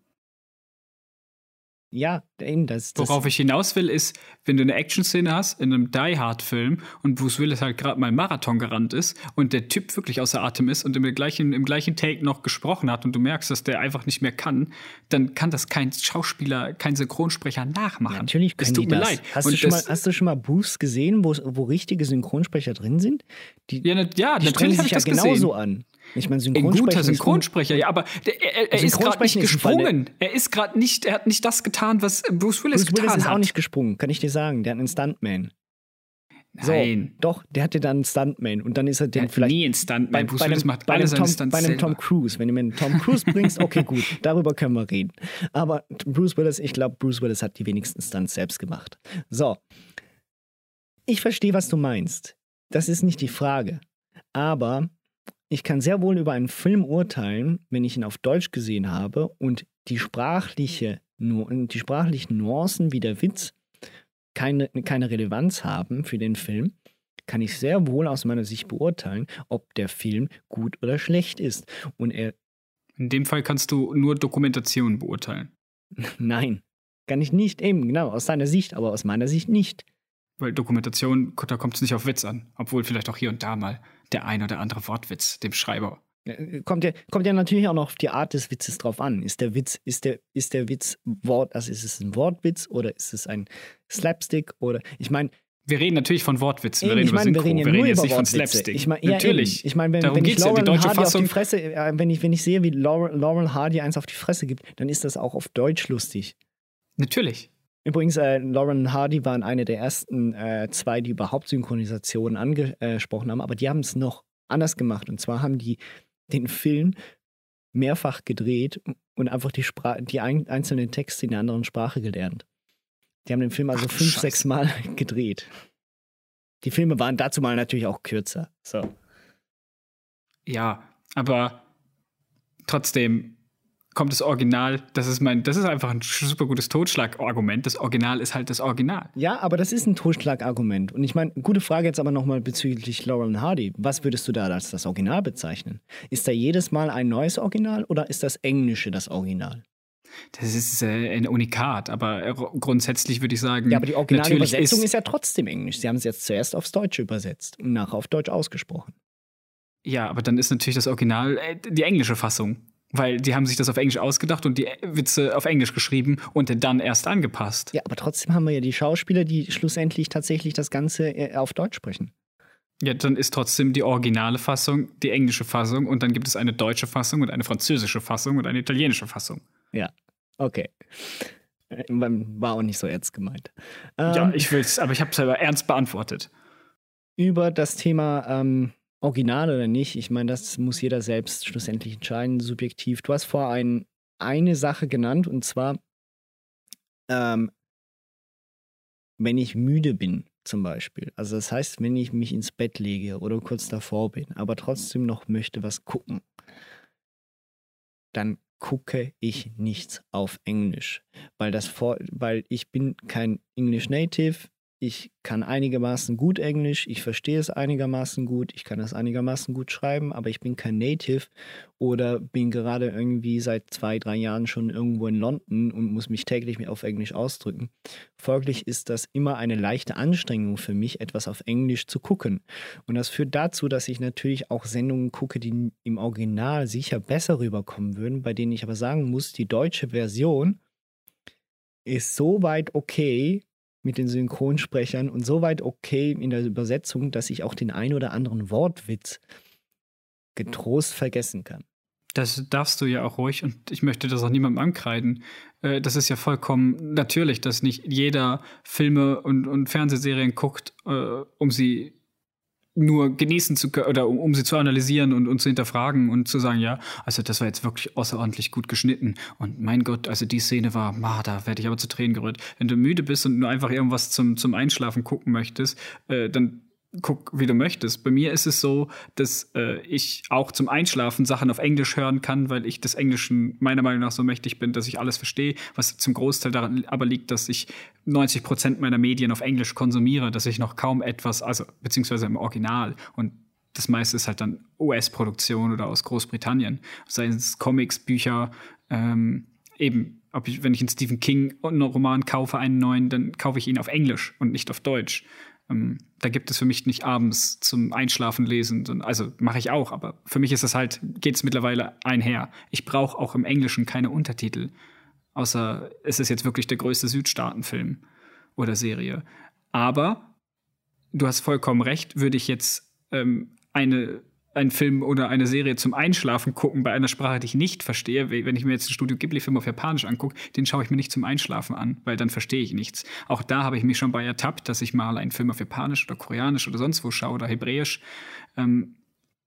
Ja, eben das, das. Worauf ich hinaus will, ist, wenn du eine Action-Szene hast in einem Die Hard-Film und Bruce Willis halt gerade mal Marathon gerannt ist und der Typ wirklich außer Atem ist und im gleichen, im gleichen Take noch gesprochen hat und du merkst, dass der einfach nicht mehr kann, dann kann das kein Schauspieler, kein Synchronsprecher nachmachen. Ja, natürlich können es tut mir das. leid. Hast du, schon mal, hast du schon mal Bruce gesehen, wo, wo richtige Synchronsprecher drin sind? Die, ja, ja die natürlich habe ich das genauso gesehen. an. Ich meine, Synchronsprecher. Ein guter Synchronsprecher, ja, aber er, er ist gerade nicht gesprungen. Er ist gerade nicht, er hat nicht das getan, was Bruce Willis Bruce getan Willis ist hat. auch nicht gesprungen, kann ich dir sagen. Der hat einen Stuntman. Nein. So, doch, der hatte dann einen Stuntman und dann ist er den vielleicht. Nie ein Stuntman. Bei, Bruce bei Willis macht bei, Tom, bei einem Tom Cruise. Wenn du mir einen Tom Cruise bringst, okay, gut, darüber können wir reden. Aber Bruce Willis, ich glaube, Bruce Willis hat die wenigsten Stunts selbst gemacht. So. Ich verstehe, was du meinst. Das ist nicht die Frage. Aber ich kann sehr wohl über einen Film urteilen, wenn ich ihn auf Deutsch gesehen habe und die, sprachliche, die sprachlichen Nuancen wie der Witz keine, keine Relevanz haben für den Film, kann ich sehr wohl aus meiner Sicht beurteilen, ob der Film gut oder schlecht ist. Und er In dem Fall kannst du nur Dokumentation beurteilen. Nein, kann ich nicht. Eben, genau, aus deiner Sicht, aber aus meiner Sicht nicht. Weil Dokumentation, da kommt es nicht auf Witz an. Obwohl vielleicht auch hier und da mal der ein oder andere Wortwitz dem Schreiber. Kommt ja, kommt ja natürlich auch noch auf die Art des Witzes drauf an. Ist der Witz, ist der, ist der Witz Wort, also ist es ein Wortwitz oder ist es ein Slapstick oder ich meine, wir reden natürlich von Wortwitzen. Wir reden, ich mein, wir reden ja wir reden jetzt nicht von Slapstick. Ich mein, ja, natürlich. Eben. Ich meine, wenn, wenn ich Laurel ja, Hardy Fassung auf die Fresse, äh, wenn ich, wenn ich sehe, wie Laurel, Laurel Hardy eins auf die Fresse gibt, dann ist das auch auf Deutsch lustig. Natürlich. Übrigens, äh, Lauren Hardy waren eine der ersten äh, zwei, die überhaupt Synchronisationen angesprochen haben, aber die haben es noch anders gemacht. Und zwar haben die den Film mehrfach gedreht und einfach die, Spra die ein einzelnen Texte in einer anderen Sprache gelernt. Die haben den Film also Ach, fünf, Scheiße. sechs Mal gedreht. Die Filme waren dazu mal natürlich auch kürzer. So. Ja, aber trotzdem, kommt das Original. Das ist mein, das ist einfach ein super gutes Totschlagargument. Das Original ist halt das Original. Ja, aber das ist ein Totschlagargument. Und ich meine, gute Frage jetzt aber nochmal bezüglich Laurel Hardy. Was würdest du da als das Original bezeichnen? Ist da jedes Mal ein neues Original oder ist das Englische das Original? Das ist äh, ein Unikat, aber äh, grundsätzlich würde ich sagen. Ja, aber die Originalübersetzung ist, ist ja trotzdem Englisch. Sie haben es jetzt zuerst aufs Deutsche übersetzt und nachher auf Deutsch ausgesprochen. Ja, aber dann ist natürlich das Original äh, die englische Fassung. Weil die haben sich das auf Englisch ausgedacht und die Witze auf Englisch geschrieben und dann erst angepasst. Ja, aber trotzdem haben wir ja die Schauspieler, die schlussendlich tatsächlich das Ganze äh, auf Deutsch sprechen. Ja, dann ist trotzdem die originale Fassung die englische Fassung und dann gibt es eine deutsche Fassung und eine französische Fassung und eine italienische Fassung. Ja, okay. Äh, war auch nicht so ernst gemeint. ja, ähm, ich will's, aber ich habe es selber ernst beantwortet. Über das Thema ähm, Original oder nicht, ich meine, das muss jeder selbst schlussendlich entscheiden, subjektiv. Du hast vor ein, eine Sache genannt und zwar, ähm, wenn ich müde bin, zum Beispiel. Also das heißt, wenn ich mich ins Bett lege oder kurz davor bin, aber trotzdem noch möchte was gucken, dann gucke ich nichts auf Englisch, weil das vor, weil ich bin kein English Native, ich kann einigermaßen gut Englisch, ich verstehe es einigermaßen gut, ich kann es einigermaßen gut schreiben, aber ich bin kein Native oder bin gerade irgendwie seit zwei, drei Jahren schon irgendwo in London und muss mich täglich auf Englisch ausdrücken. Folglich ist das immer eine leichte Anstrengung für mich, etwas auf Englisch zu gucken. Und das führt dazu, dass ich natürlich auch Sendungen gucke, die im Original sicher besser rüberkommen würden, bei denen ich aber sagen muss, die deutsche Version ist so weit okay, mit den Synchronsprechern und soweit okay in der Übersetzung, dass ich auch den ein oder anderen Wortwitz getrost vergessen kann. Das darfst du ja auch ruhig und ich möchte das auch niemandem ankreiden. Äh, das ist ja vollkommen natürlich, dass nicht jeder Filme und, und Fernsehserien guckt, äh, um sie nur genießen zu können oder um, um, sie zu analysieren und, und zu hinterfragen und zu sagen, ja, also das war jetzt wirklich außerordentlich gut geschnitten und mein Gott, also die Szene war, ma, da werde ich aber zu Tränen gerührt. Wenn du müde bist und nur einfach irgendwas zum, zum Einschlafen gucken möchtest, äh, dann guck, wie du möchtest. Bei mir ist es so, dass äh, ich auch zum Einschlafen Sachen auf Englisch hören kann, weil ich des Englischen meiner Meinung nach so mächtig bin, dass ich alles verstehe, was zum Großteil daran aber liegt, dass ich 90 Prozent meiner Medien auf Englisch konsumiere, dass ich noch kaum etwas, also beziehungsweise im Original und das meiste ist halt dann US-Produktion oder aus Großbritannien, sei es Comics, Bücher, ähm, eben ob ich, wenn ich einen Stephen King Roman kaufe, einen neuen, dann kaufe ich ihn auf Englisch und nicht auf Deutsch. Ähm, da gibt es für mich nicht abends zum Einschlafen lesen. Also mache ich auch, aber für mich ist es halt, geht es mittlerweile einher. Ich brauche auch im Englischen keine Untertitel. Außer es ist jetzt wirklich der größte Südstaatenfilm oder Serie. Aber du hast vollkommen recht, würde ich jetzt ähm, eine einen Film oder eine Serie zum Einschlafen gucken bei einer Sprache, die ich nicht verstehe. Wenn ich mir jetzt einen Studio Ghibli-Film auf Japanisch angucke, den schaue ich mir nicht zum Einschlafen an, weil dann verstehe ich nichts. Auch da habe ich mich schon bei ertappt, dass ich mal einen Film auf Japanisch oder Koreanisch oder sonst wo schaue oder Hebräisch ähm,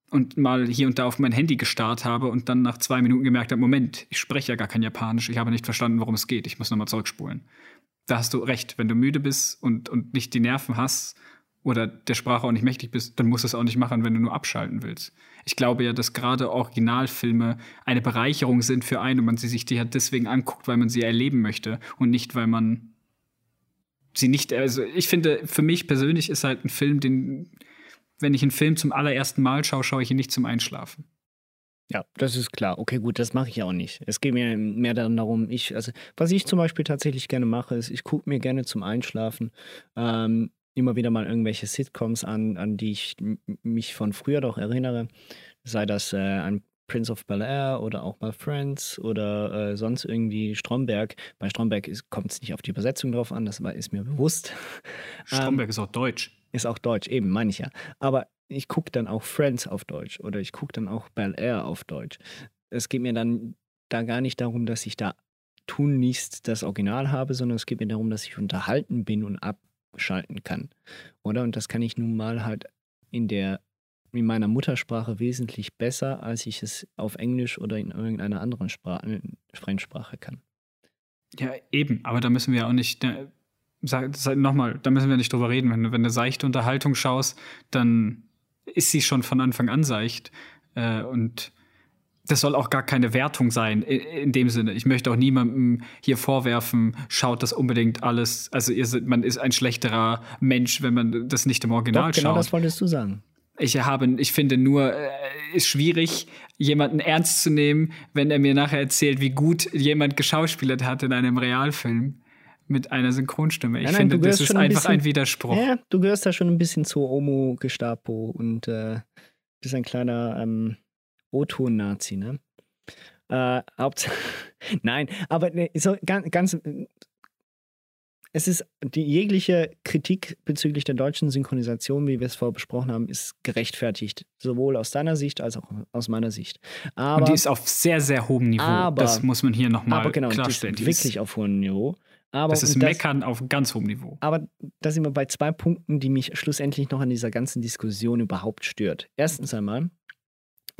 und mal hier und da auf mein Handy gestarrt habe und dann nach zwei Minuten gemerkt habe, Moment, ich spreche ja gar kein Japanisch, ich habe nicht verstanden, worum es geht, ich muss nochmal zurückspulen. Da hast du recht, wenn du müde bist und, und nicht die Nerven hast, oder der Sprache auch nicht mächtig bist, dann musst du es auch nicht machen, wenn du nur abschalten willst. Ich glaube ja, dass gerade Originalfilme eine Bereicherung sind für einen und man sie sich die halt deswegen anguckt, weil man sie erleben möchte und nicht, weil man sie nicht, also ich finde, für mich persönlich ist halt ein Film, den, wenn ich einen Film zum allerersten Mal schaue, schaue ich ihn nicht zum Einschlafen. Ja, das ist klar. Okay, gut, das mache ich auch nicht. Es geht mir mehr darum, ich, also, was ich zum Beispiel tatsächlich gerne mache, ist, ich gucke mir gerne zum Einschlafen ähm, immer wieder mal irgendwelche Sitcoms an, an die ich mich von früher doch erinnere. Sei das äh, ein Prince of Bel Air oder auch mal Friends oder äh, sonst irgendwie Stromberg. Bei Stromberg kommt es nicht auf die Übersetzung drauf an, das ist mir bewusst. Stromberg ähm, ist auch Deutsch. Ist auch Deutsch, eben, meine ich ja. Aber ich gucke dann auch Friends auf Deutsch oder ich gucke dann auch Bel Air auf Deutsch. Es geht mir dann da gar nicht darum, dass ich da tunlichst das Original habe, sondern es geht mir darum, dass ich unterhalten bin und ab schalten kann. Oder? Und das kann ich nun mal halt in der in meiner Muttersprache wesentlich besser, als ich es auf Englisch oder in irgendeiner anderen Sprache, Fremdsprache kann. Ja, eben, aber da müssen wir auch nicht, ne, nochmal, da müssen wir nicht drüber reden. Wenn du, wenn du seichte Unterhaltung schaust, dann ist sie schon von Anfang an seicht. Äh, und das soll auch gar keine Wertung sein in, dem Sinne. Ich möchte auch niemandem hier vorwerfen, schaut das unbedingt alles. Also ihr, man ist ein schlechterer Mensch, wenn man das nicht im Original Doch, genau schaut. Genau das wolltest du sagen. Ich habe, ich finde nur, äh, ist schwierig, jemanden ernst zu nehmen, wenn er mir nachher erzählt, wie gut jemand geschauspielert hat in einem Realfilm mit einer Synchronstimme. Ich nein, nein, finde, das ist ein einfach bisschen, ein Widerspruch. Ja, du gehörst da schon ein bisschen zur Homo Gestapo und äh, bist ein kleiner ähm, O-Ton-Nazi, ne? Äh, Nein, aber ne, so ganz, ganz es ist die jegliche Kritik bezüglich der deutschen Synchronisation, wie wir es vorher besprochen haben, ist gerechtfertigt, sowohl aus deiner Sicht als auch aus meiner Sicht. Aber, Und die ist auf sehr, sehr hohem Niveau. Aber, das muss man hier nochmal genau, klarstellen. Die ist wirklich auf hohem Niveau. Aber, das ist Meckern auf ganz hohem Niveau. Aber da sind wir bei zwei Punkten, die mich schlussendlich noch an dieser ganzen Diskussion überhaupt stört. Erstens einmal,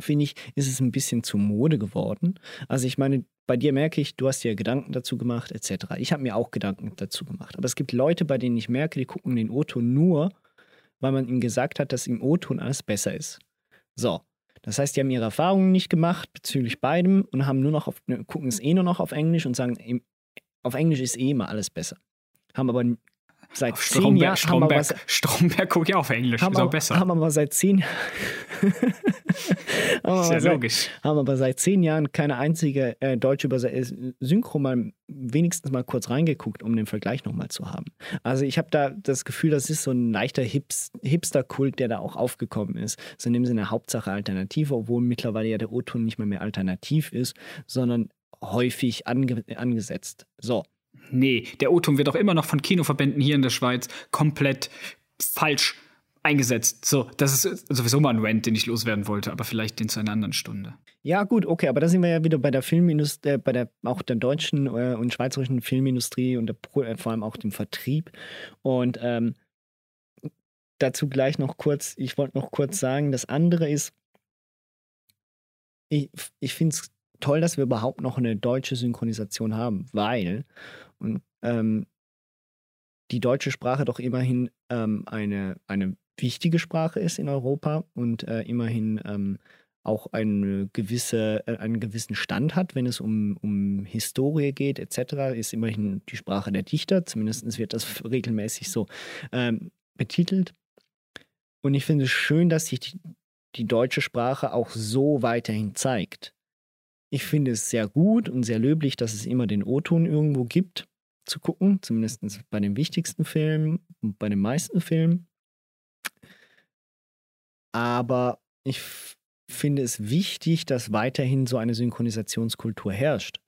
finde ich, ist es ein bisschen zu Mode geworden. Also ich meine, bei dir merke ich, du hast dir Gedanken dazu gemacht, etc. Ich habe mir auch Gedanken dazu gemacht. Aber es gibt Leute, bei denen ich merke, die gucken den O-Ton nur, weil man ihnen gesagt hat, dass im O-Ton alles besser ist. So. Das heißt, die haben ihre Erfahrungen nicht gemacht bezüglich beidem und haben nur noch auf, gucken es eh nur noch auf Englisch und sagen, auf Englisch ist eh immer alles besser. Haben aber seit zehn Jahren. Stromberg, wir, Stromberg gucke ich auch auf Englisch, haben ist auch besser. Haben aber seit zehn ist ja logisch. Haben aber seit zehn Jahren keine einzige äh, deutsche Übersetzung, Synchro mal wenigstens mal kurz reingeguckt, um den Vergleich nochmal zu haben. Also ich habe da das Gefühl, das ist so ein leichter Hips Hipster-Kult, der da auch aufgekommen ist. So in dem Sinne Hauptsache Alternative, obwohl mittlerweile ja der O-Ton nicht mehr mehr alternativ ist, sondern häufig ange angesetzt. So. Nee, der O-Ton wird auch immer noch von Kinoverbänden hier in der Schweiz komplett falsch eingesetzt. So, das ist sowieso mal ein Rant, den ich loswerden wollte, aber vielleicht den zu einer anderen Stunde. Ja, gut, okay, aber da sind wir ja wieder bei der Filmindustrie, äh, bei der auch der deutschen äh, und schweizerischen Filmindustrie und der, äh, vor allem auch dem Vertrieb. Und ähm, dazu gleich noch kurz, ich wollte noch kurz sagen, das andere ist, ich, ich finde es toll, dass wir überhaupt noch eine deutsche Synchronisation haben, weil, ähm, die deutsche Sprache doch immerhin ähm, eine, eine wichtige Sprache ist in Europa und äh, immerhin ähm, auch eine gewisse, äh, einen gewissen Stand hat, wenn es um, um Historie geht, etc., ist immerhin die Sprache der Dichter. Zumindest wird das regelmäßig so ähm, betitelt. Und ich finde es schön, dass sich die, die deutsche Sprache auch so weiterhin zeigt. Ich finde es sehr gut und sehr löblich, dass es immer den O-Ton irgendwo gibt, zu gucken, zumindest bei den wichtigsten Filmen und bei den meisten Filmen. Aber ich finde es wichtig, dass weiterhin so eine Synchronisationskultur herrscht.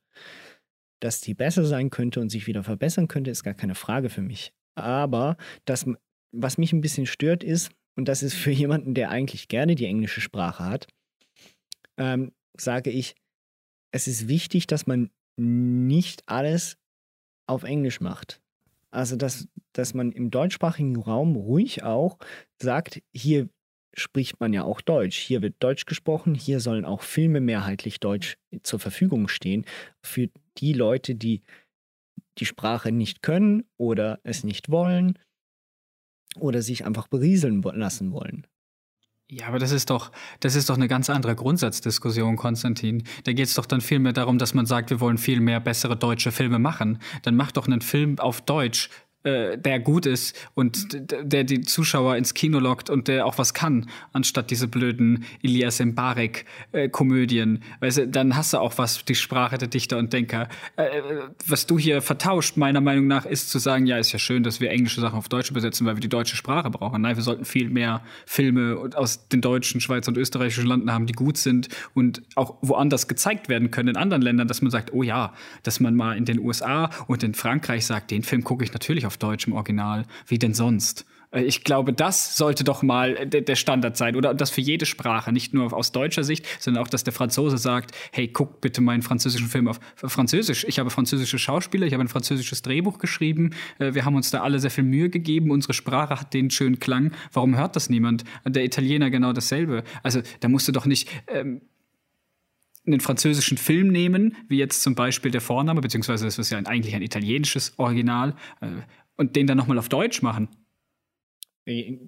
Dass die besser sein könnte und sich wieder verbessern könnte, ist gar keine Frage für mich. Aber das, was mich ein bisschen stört, ist, und das ist für jemanden, der eigentlich gerne die englische Sprache hat, ähm, sage ich, es ist wichtig, dass man nicht alles auf Englisch macht. Also, dass, dass man im deutschsprachigen Raum ruhig auch sagt, hier spricht man ja auch Deutsch. Hier wird Deutsch gesprochen, hier sollen auch Filme mehrheitlich Deutsch zur Verfügung stehen für die Leute, die die Sprache nicht können oder es nicht wollen oder sich einfach berieseln lassen wollen. Ja, aber das ist doch, das ist doch eine ganz andere Grundsatzdiskussion, Konstantin. Da geht es doch dann viel mehr darum, dass man sagt, wir wollen viel mehr bessere deutsche Filme machen. Dann mach doch einen Film auf Deutsch, äh, der gut ist und der die Zuschauer ins Kino lockt und der auch was kann, anstatt diese blöden Elias Mbarek äh, Komödien. Weißt du, dann hast du auch was, die Sprache der Dichter und Denker. Äh, was du hier vertauscht, meiner Meinung nach, ist zu sagen, ja, ist ja schön, dass wir englische Sachen auf Deutsch übersetzen, weil wir die deutsche Sprache brauchen. Nein, wir sollten viel mehr Filme aus den deutschen, Schweizer und österreichischen Landen haben, die gut sind und auch woanders gezeigt werden können in anderen Ländern, dass man sagt, oh ja, dass man mal in den USA und in Frankreich sagt, den Film gucke ich natürlich auf Deutsch im Original. Wie denn sonst? Äh, ich glaube, das sollte doch mal der Standard sein. Oder das für jede Sprache, nicht nur aus deutscher Sicht, sondern auch, dass der Franzose sagt, hey, guck bitte meinen französischen Film auf Französisch. Ich habe französische Schauspieler, ich habe ein französisches Drehbuch geschrieben. Äh, wir haben uns da alle sehr viel Mühe gegeben. Unsere Sprache hat den schönen Klang. Warum hört das niemand? Der Italiener genau dasselbe. Also da musst du doch nicht... Ähm, einen französischen Film nehmen, wie jetzt zum Beispiel der Vorname, beziehungsweise das ist ja eigentlich ein italienisches Original, äh, und den dann nochmal auf Deutsch machen. Äh,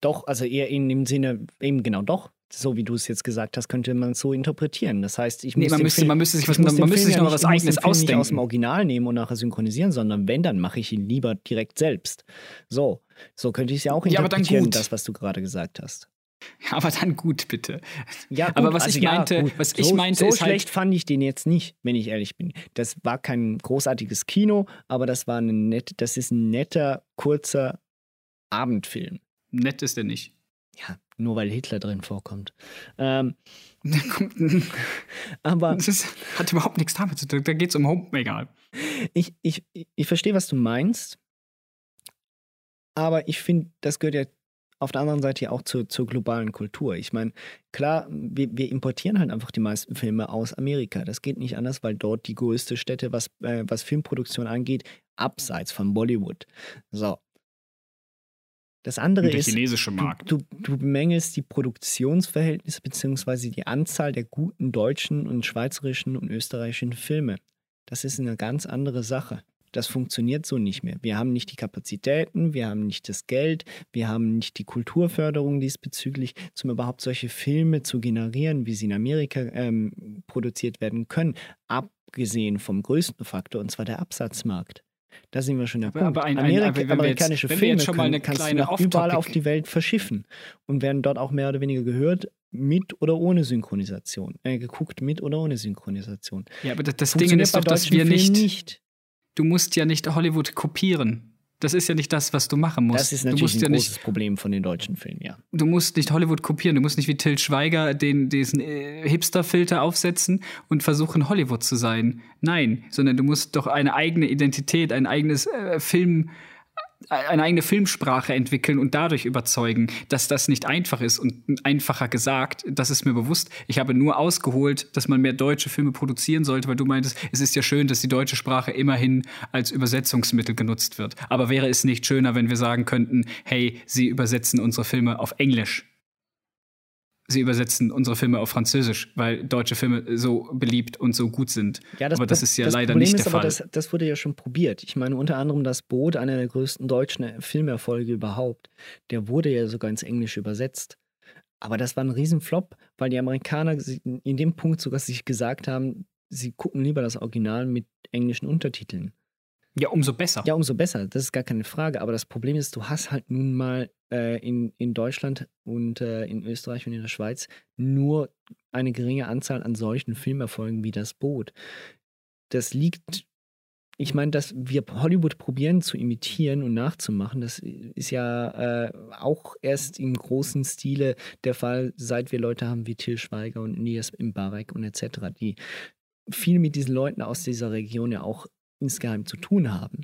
doch, also eher in dem Sinne, eben genau doch, so wie du es jetzt gesagt hast, könnte man es so interpretieren. Das heißt, ich muss nee, man, müsste, Film, man müsste sich, was, man, müsste sich noch ja was eigenes ausdenken. nicht aus dem Original nehmen und nachher synchronisieren, sondern wenn, dann mache ich ihn lieber direkt selbst. So, so könnte ich es ja auch interpretieren, ja, das, was du gerade gesagt hast. Aber dann gut, bitte. Ja, gut, aber was also ich meinte, ja, was ich so, meinte, so ist halt schlecht halt fand ich den jetzt nicht, wenn ich ehrlich bin. Das war kein großartiges Kino, aber das war eine nette, das ist ein netter, kurzer Abendfilm. Nett ist er nicht. Ja, nur weil Hitler drin vorkommt. Ähm, aber das ist, hat überhaupt nichts damit zu tun. Da geht es um Home, egal. Ich, ich, ich verstehe, was du meinst. Aber ich finde, das gehört ja auf der anderen Seite ja auch zur, zur globalen Kultur. Ich meine, klar, wir, wir, importieren halt einfach die meisten Filme aus Amerika. Das geht nicht anders, weil dort die größte Stätte, was, äh, was Filmproduktion angeht, abseits von Bollywood. So. Das andere der ist, chinesische Markt. Du, du, du bemängelst die Produktionsverhältnisse bzw. die Anzahl der guten deutschen und schweizerischen und österreichischen Filme. Das ist eine ganz andere Sache. Das funktioniert so nicht mehr. Wir haben nicht die Kapazitäten, wir haben nicht das Geld, wir haben nicht die Kulturförderung diesbezüglich, um überhaupt solche Filme zu generieren, wie sie in Amerika ähm, produziert werden können, abgesehen vom größten Faktor, und zwar der Absatzmarkt. Da sind wir schon der aber, Punkt. Aber ein, Amerika, ein, amerikanische jetzt, Filme können, kannst du nach überall auf die Welt verschiffen und werden dort auch mehr oder weniger gehört, mit oder ohne Synchronisation. Äh, geguckt mit oder ohne Synchronisation. Ja, aber das, das Ding ist doch, dass wir nicht, nicht du musst ja nicht Hollywood kopieren. Das ist ja nicht das, was du machen musst. Das ist natürlich ein ja großes nicht, Problem von den deutschen Filmen, ja. Du musst nicht Hollywood kopieren. Du musst nicht wie Till Schweiger den, diesen äh, Hipster-Filter aufsetzen und versuchen, Hollywood zu sein. Nein, sondern du musst doch eine eigene Identität, ein eigenes äh, Film, eine eigene Filmsprache entwickeln und dadurch überzeugen, dass das nicht einfach ist und einfacher gesagt, das ist mir bewusst. Ich habe nur ausgeholt, dass man mehr deutsche Filme produzieren sollte, weil du meintest, es ist ja schön, dass die deutsche Sprache immerhin als Übersetzungsmittel genutzt wird. Aber wäre es nicht schöner, wenn wir sagen könnten, hey, sie übersetzen unsere Filme auf Englisch? Sie übersetzen unsere Filme auf Französisch, weil deutsche Filme so beliebt und so gut sind. Ja, das aber das ist ja das leider Problem nicht ist der aber, Fall. Das, das wurde ja schon probiert. Ich meine, unter anderem das Boot, einer der größten deutschen Filmerfolge überhaupt, der wurde ja sogar ins Englische übersetzt. Aber das war ein Riesenflop, weil die Amerikaner in dem Punkt sogar sich gesagt haben, sie gucken lieber das Original mit englischen Untertiteln. Ja, umso besser. Ja, umso besser. Das ist gar keine Frage. Aber das Problem ist, du hast halt nun mal äh, in, in Deutschland und äh, in Österreich und in der Schweiz nur eine geringe Anzahl an solchen Filmerfolgen wie das Boot. Das liegt, ich meine, dass wir Hollywood probieren zu imitieren und nachzumachen, das ist ja äh, auch erst im großen Stile der Fall, seit wir Leute haben wie Till Schweiger und Nias Mbarek und etc., die viel mit diesen Leuten aus dieser Region ja auch insgeheim zu tun haben.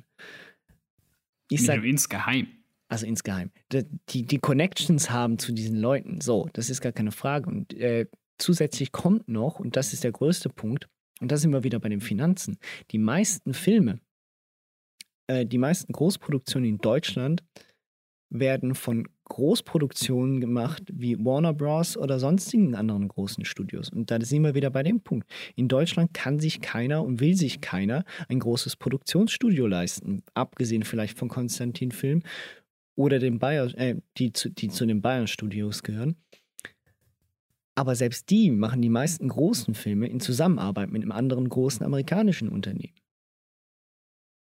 Ich sag, insgeheim. also insgeheim, die, die, die Connections haben zu diesen Leuten. So, das ist gar keine Frage. Und äh, zusätzlich kommt noch, und das ist der größte Punkt, und da sind wir wieder bei den Finanzen, die meisten Filme, äh, die meisten Großproduktionen in Deutschland werden von Großproduktionen gemacht wie Warner Bros. oder sonstigen anderen großen Studios. Und da sind wir wieder bei dem Punkt. In Deutschland kann sich keiner und will sich keiner ein großes Produktionsstudio leisten, abgesehen vielleicht von Konstantin Film oder den Bayer, äh, die, zu, die zu den Bayern Studios gehören. Aber selbst die machen die meisten großen Filme in Zusammenarbeit mit einem anderen großen amerikanischen Unternehmen.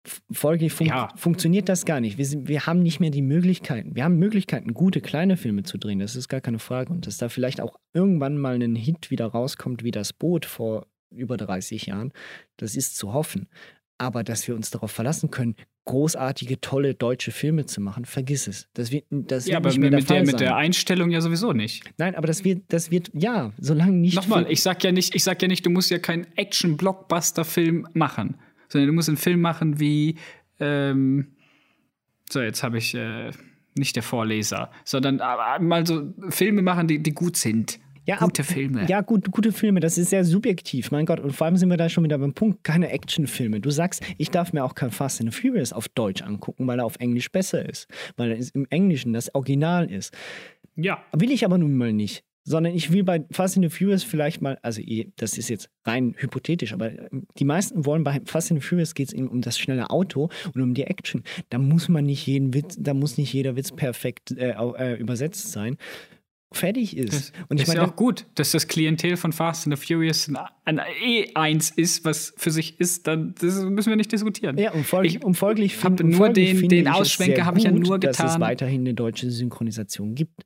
F- Folglich fun funktioniert das gar nicht. Wir, sind, wir haben nicht mehr die Möglichkeiten. Wir haben Möglichkeiten, gute kleine Filme zu drehen. Das ist gar keine Frage. Und dass da vielleicht auch irgendwann mal ein Hit wieder rauskommt, wie das Boot vor über 30 Jahren, das ist zu hoffen. Aber dass wir uns darauf verlassen können, großartige, tolle deutsche Filme zu machen, vergiss es. Das wird, das ja, wird aber nicht mehr mit, der der, mit der Einstellung ja sowieso nicht. Nein, aber das wird, das wird, ja, solange nicht. Nochmal, ich sag ja nicht, ich sag ja nicht, du musst ja keinen Action-Blockbuster-Film machen, sondern du musst einen Film machen wie, ähm, so, jetzt habe ich äh, nicht der Vorleser, sondern äh, mal so Filme machen, die, die gut sind. Ja, Gute Filme. Ja, gut, gute Filme, das ist sehr subjektiv, mein Gott. Und vor allem sind wir da schon wieder beim Punkt, keine Actionfilme. Du sagst, ich darf mir auch kein Fast and the Furious auf Deutsch angucken, weil er auf Englisch besser ist. Weil er im Englischen das Original ist. Ja. Will ich aber nun mal nicht. Sondern ich will bei Fast and the Furious vielleicht mal, also eh, das ist jetzt rein hypothetisch, aber die meisten wollen bei Fast and the Furious geht es ihnen um das schnelle Auto und um die Action. Da muss man nicht jeden Witz, da muss nicht jeder Witz perfekt äh, äh, übersetzt sein. Fertig ist. Das, und ich ist ja auch gut, dass das Klientel von Fast and the Furious ein, ein E1 ist, was für sich ist, dann das müssen wir nicht diskutieren. Ja, und, folglich, und folglich find- nur folglich den- finde den ich Ausschwenker habe ich ja nur Dass es getan. weiterhin eine deutsche Synchronisation gibt.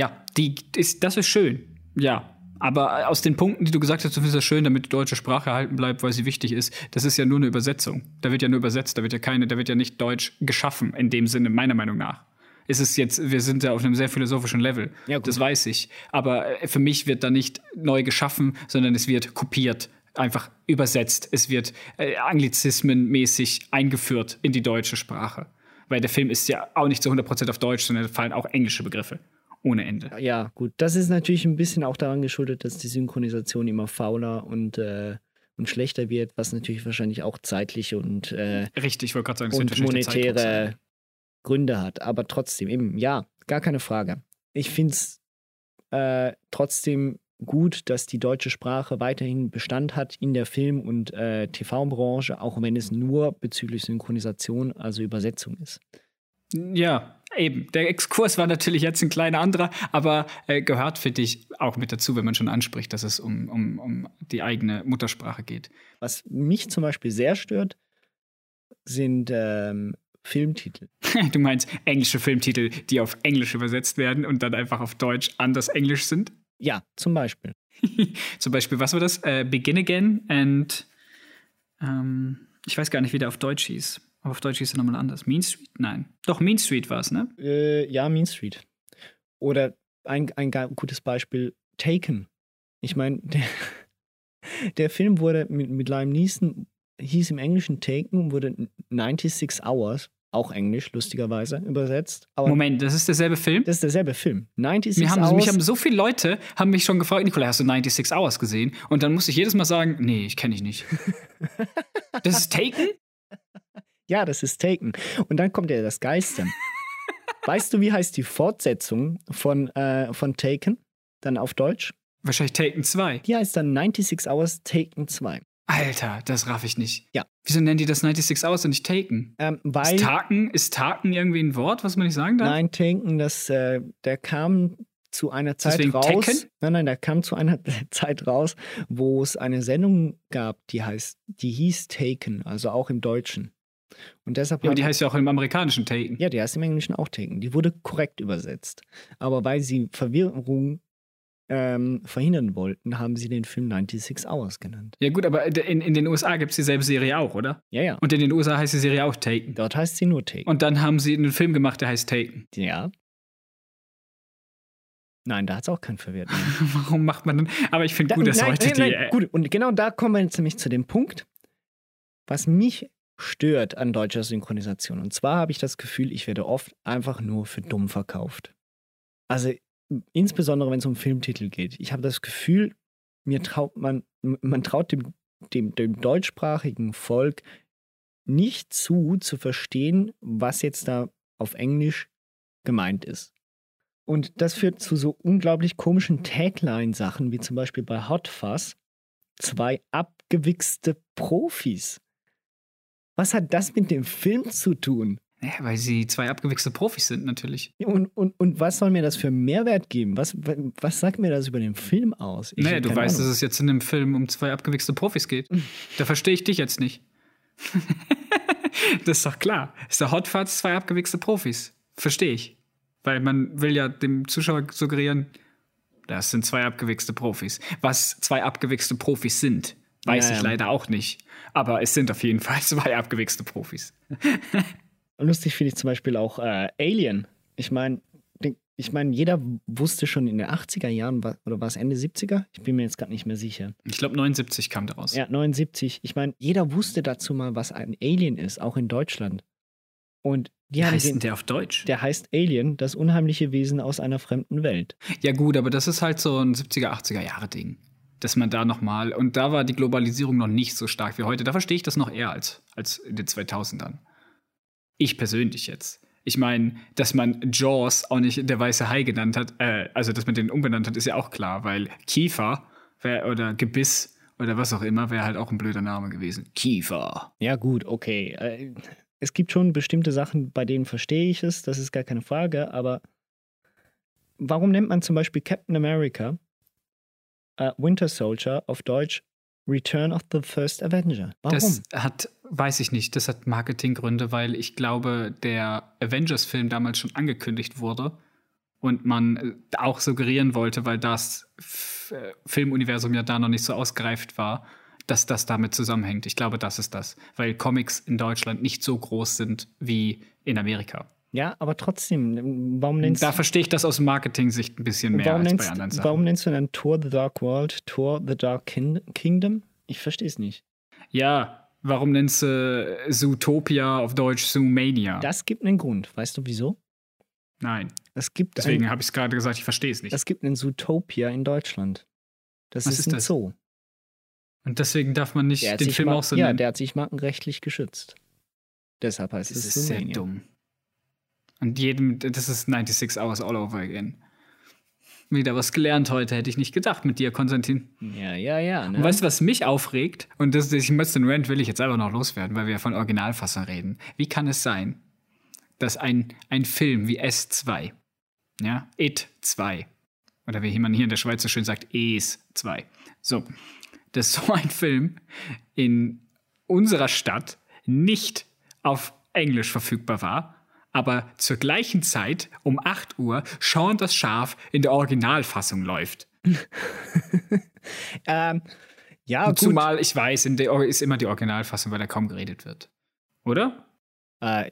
Ja, die ist, das ist schön. Ja. Aber aus den Punkten, die du gesagt hast, du findest das schön, damit die deutsche Sprache erhalten bleibt, weil sie wichtig ist, das ist ja nur eine Übersetzung. Da wird ja nur übersetzt, da wird ja keine, da wird ja nicht Deutsch geschaffen, in dem Sinne, meiner Meinung nach. Es ist jetzt, wir sind ja auf einem sehr philosophischen Level. das weiß ich. Aber äh, für mich wird da nicht neu geschaffen, sondern es wird kopiert, einfach übersetzt. Es wird äh, anglizismenmäßig eingeführt in die deutsche Sprache. Weil der Film ist ja auch nicht zu 100% auf Deutsch, sondern da fallen auch englische Begriffe ohne Ende. Ja, gut. Das ist natürlich ein bisschen auch daran geschuldet, dass die Synchronisation immer fauler und, äh, und schlechter wird, was natürlich wahrscheinlich auch zeitliche und, äh, Richtig, ich wollte gerade sagen, und monetäre Gründe hat. Aber trotzdem, eben, ja, gar keine Frage. Ich finde es äh, trotzdem gut, dass die deutsche Sprache weiterhin Bestand hat in der Film- und äh, TV-Branche, auch wenn es nur bezüglich Synchronisation, also Übersetzung ist. Ja, eben. Der Exkurs war natürlich jetzt ein kleiner anderer, aber äh, gehört für dich auch mit dazu, wenn man schon anspricht, dass es um, um, um die eigene Muttersprache geht. Was mich zum Beispiel sehr stört, sind ähm, Filmtitel. Du meinst englische Filmtitel, die auf Englisch übersetzt werden und dann einfach auf Deutsch anders Englisch sind? Ja, zum Beispiel. Zum Beispiel, was war das? Äh, Begin Again and ähm, ich weiß gar nicht, wie der auf Deutsch hieß. Aber auf Deutsch hieß er nochmal anders. Mean Street? Nein. Doch, Mean Street war es, ne? Äh, ja, Mean Street. Oder ein, ein gutes Beispiel, Taken. Ich meine, der, der Film wurde mit, mit Liam Neeson, hieß im Englischen Taken und wurde 96 Hours, auch Englisch, lustigerweise, übersetzt. Aber Moment, das ist derselbe Film? Das ist derselbe Film. 96 Mir haben, Hours. mich haben so viele Leute haben mich schon gefragt, Nikolai, hast du 96 Hours gesehen? Und dann musste ich jedes Mal sagen, nee, ich kenne ich nicht. das ist Taken? Ja, das ist Taken. Und dann kommt ja das Geiste. weißt du, wie heißt die Fortsetzung von, äh, von Taken? dann auf Deutsch. Wahrscheinlich Taken 2. Die heißt dann 96 Hours Taken 2. Alter, das raff ich nicht. Ja. Wieso nennen die das 96 Hours und nicht Taken? Ähm, weil, ist, Taken, ist Taken irgendwie ein Wort, was man nicht sagen darf? Nein, Taken, das, äh, der kam zu einer Zeit Deswegen raus. Tekken? Nein, nein, der kam zu einer Zeit raus, wo es eine Sendung gab, die heißt, die hieß Taken, also auch im Deutschen. Und deshalb Ja, aber die heißt ja auch im amerikanischen Taken. ja, die heißt im Englischen auch Taken. Die wurde korrekt übersetzt. Aber weil sie Verwirrung ähm, verhindern wollten, haben sie den Film 96 Hours genannt. Ja, gut, aber in, in den USA gibt es dieselbe Serie auch, oder? Ja, ja. Und in den USA heißt die Serie auch Taken. Dort heißt sie nur Taken. Und dann haben sie einen Film gemacht, der heißt Taken. Ja. Nein, da hat es auch keinen verwirrt. Warum macht man denn? Aber ich finde Da- gut, dass nein, heute nein, die. nein, gut, und genau da kommen wir jetzt nämlich zu dem Punkt, was mich stört an deutscher Synchronisation. Und zwar habe ich das Gefühl, ich werde oft einfach nur für dumm verkauft. Also insbesondere, wenn es um Filmtitel geht. Ich habe das Gefühl, mir traut man, man traut dem, dem, dem deutschsprachigen Volk nicht zu, zu verstehen, was jetzt da auf Englisch gemeint ist. Und das führt zu so unglaublich komischen Tagline-Sachen, wie zum Beispiel bei Hot Fuzz. Zwei abgewichste Profis. Was hat das mit dem Film zu tun? ja, weil sie zwei abgewichste Profis sind, natürlich. Und, und, und was soll mir das für Mehrwert geben? Was, was sagt mir das über den Film aus? Ich naja, du weißt, Ahnung. dass es jetzt in dem Film um zwei abgewichste Profis geht. Da verstehe ich dich jetzt nicht. das ist doch klar. Ist der Hot Fuzz zwei abgewichste Profis. Verstehe ich. Weil man will ja dem Zuschauer suggerieren, das sind zwei abgewichste Profis. Was zwei abgewichste Profis sind, weiß Ja, ich ja. leider auch nicht. Aber es sind auf jeden Fall zwei abgewichste Profis. Lustig finde ich zum Beispiel auch äh, Alien. Ich meine, ich meine, jeder wusste schon in den 80er Jahren, oder war es Ende 70er? Ich bin mir jetzt gerade nicht mehr sicher. Ich glaube, 79 kam daraus. Ja, 79. Ich meine, jeder wusste dazu mal, was ein Alien ist, auch in Deutschland. Und die Wie heißt den, denn der auf Deutsch? der heißt Alien, das unheimliche Wesen aus einer fremden Welt. Ja, gut, aber das ist halt so ein 70er, 80er Jahre Ding. Dass man da nochmal, und da war die Globalisierung noch nicht so stark wie heute. Da verstehe ich das noch eher als, als in den 2000ern. Ich persönlich jetzt. Ich meine, dass man Jaws auch nicht der weiße Hai genannt hat, äh, also dass man den umbenannt hat, ist ja auch klar, weil Kiefer wär, oder Gebiss oder was auch immer wäre halt auch ein blöder Name gewesen. Kiefer. Ja, gut, okay. Äh, Es gibt schon bestimmte Sachen, bei denen verstehe ich es, das ist gar keine Frage, aber warum nennt man zum Beispiel Captain America äh, Winter Soldier auf Deutsch Return of the First Avenger? Warum? Das hat, weiß ich nicht, das hat Marketinggründe, weil ich glaube, der Avengers-Film damals schon angekündigt wurde und man äh, auch suggerieren wollte, weil das F äh, Filmuniversum ja da noch nicht so ausgereift war, dass das damit zusammenhängt. Ich glaube, das ist das, weil Comics in Deutschland nicht so groß sind wie in Amerika. Ja, aber trotzdem, warum nennst Da verstehe ich das aus Marketing-Sicht ein bisschen mehr als nennst, bei anderen Sachen. warum nennst du dann Tour the Dark World, Tour the Dark Kin Kingdom? Ich verstehe es nicht. Ja, warum nennst du Zootopia auf Deutsch Zoomania? Das gibt einen Grund. Weißt du wieso? Nein. Es gibt Deswegen ein- habe ich es gerade gesagt, ich verstehe es nicht. Es gibt einen Zootopia in Deutschland. Das Was ist, ist ein das? Zoo. Und deswegen darf man nicht den Film auch so ja, nennen. der hat sich markenrechtlich geschützt. Deshalb heißt das es ist sehr Zoomania. dumm. Und jedem, das ist 96 Hours all over again. Wieder was gelernt heute, hätte ich nicht gedacht mit dir, Konstantin. Ja, ja, ja. Ne? Und weißt du, was mich aufregt? Und das, ich muss den Rant will ich jetzt einfach noch loswerden, weil wir von Originalfassung reden. Wie kann es sein, dass ein, ein Film wie S2, ja, It 2, oder wie man hier in der Schweiz so schön sagt, Es 2, so, dass so ein Film in unserer Stadt nicht auf Englisch verfügbar war, aber zur gleichen Zeit um 8 Uhr Sean das Schaf in der Originalfassung läuft. ähm, ja, Und gut. Zumal ich weiß, in der ist immer die Originalfassung, weil da kaum geredet wird. Oder? Äh,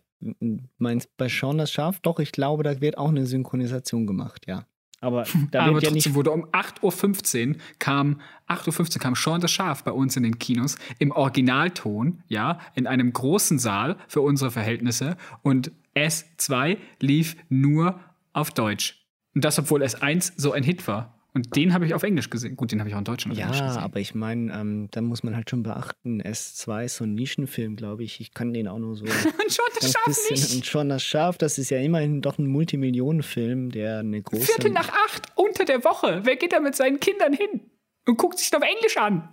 meinst bei Sean das Schaf? Doch, ich glaube, da wird auch eine Synchronisation gemacht, ja. Aber da Aber ja trotzdem nicht. wurde um 8.15 Uhr kam, 8.15 Uhr kam Sean das Schaf bei uns in den Kinos im Originalton, ja, in einem großen Saal für unsere Verhältnisse und S2 lief nur auf Deutsch. Und das, obwohl S1 so ein Hit war. Und Und den habe ich auf Englisch gesehen. Gut, den habe ich auch in Deutschland auf Ja, Englisch gesehen. aber ich meine, ähm, da muss man halt schon beachten, S2 ist so ein Nischenfilm, glaube ich. Ich kann den auch nur so. und schon das Schaf bisschen- nicht. Und schon das Schaf, das ist ja immerhin doch ein Multimillionenfilm, der eine große. Viertel nach acht unter der Woche. Wer geht da mit seinen Kindern hin? Und guckt sich das auf Englisch an.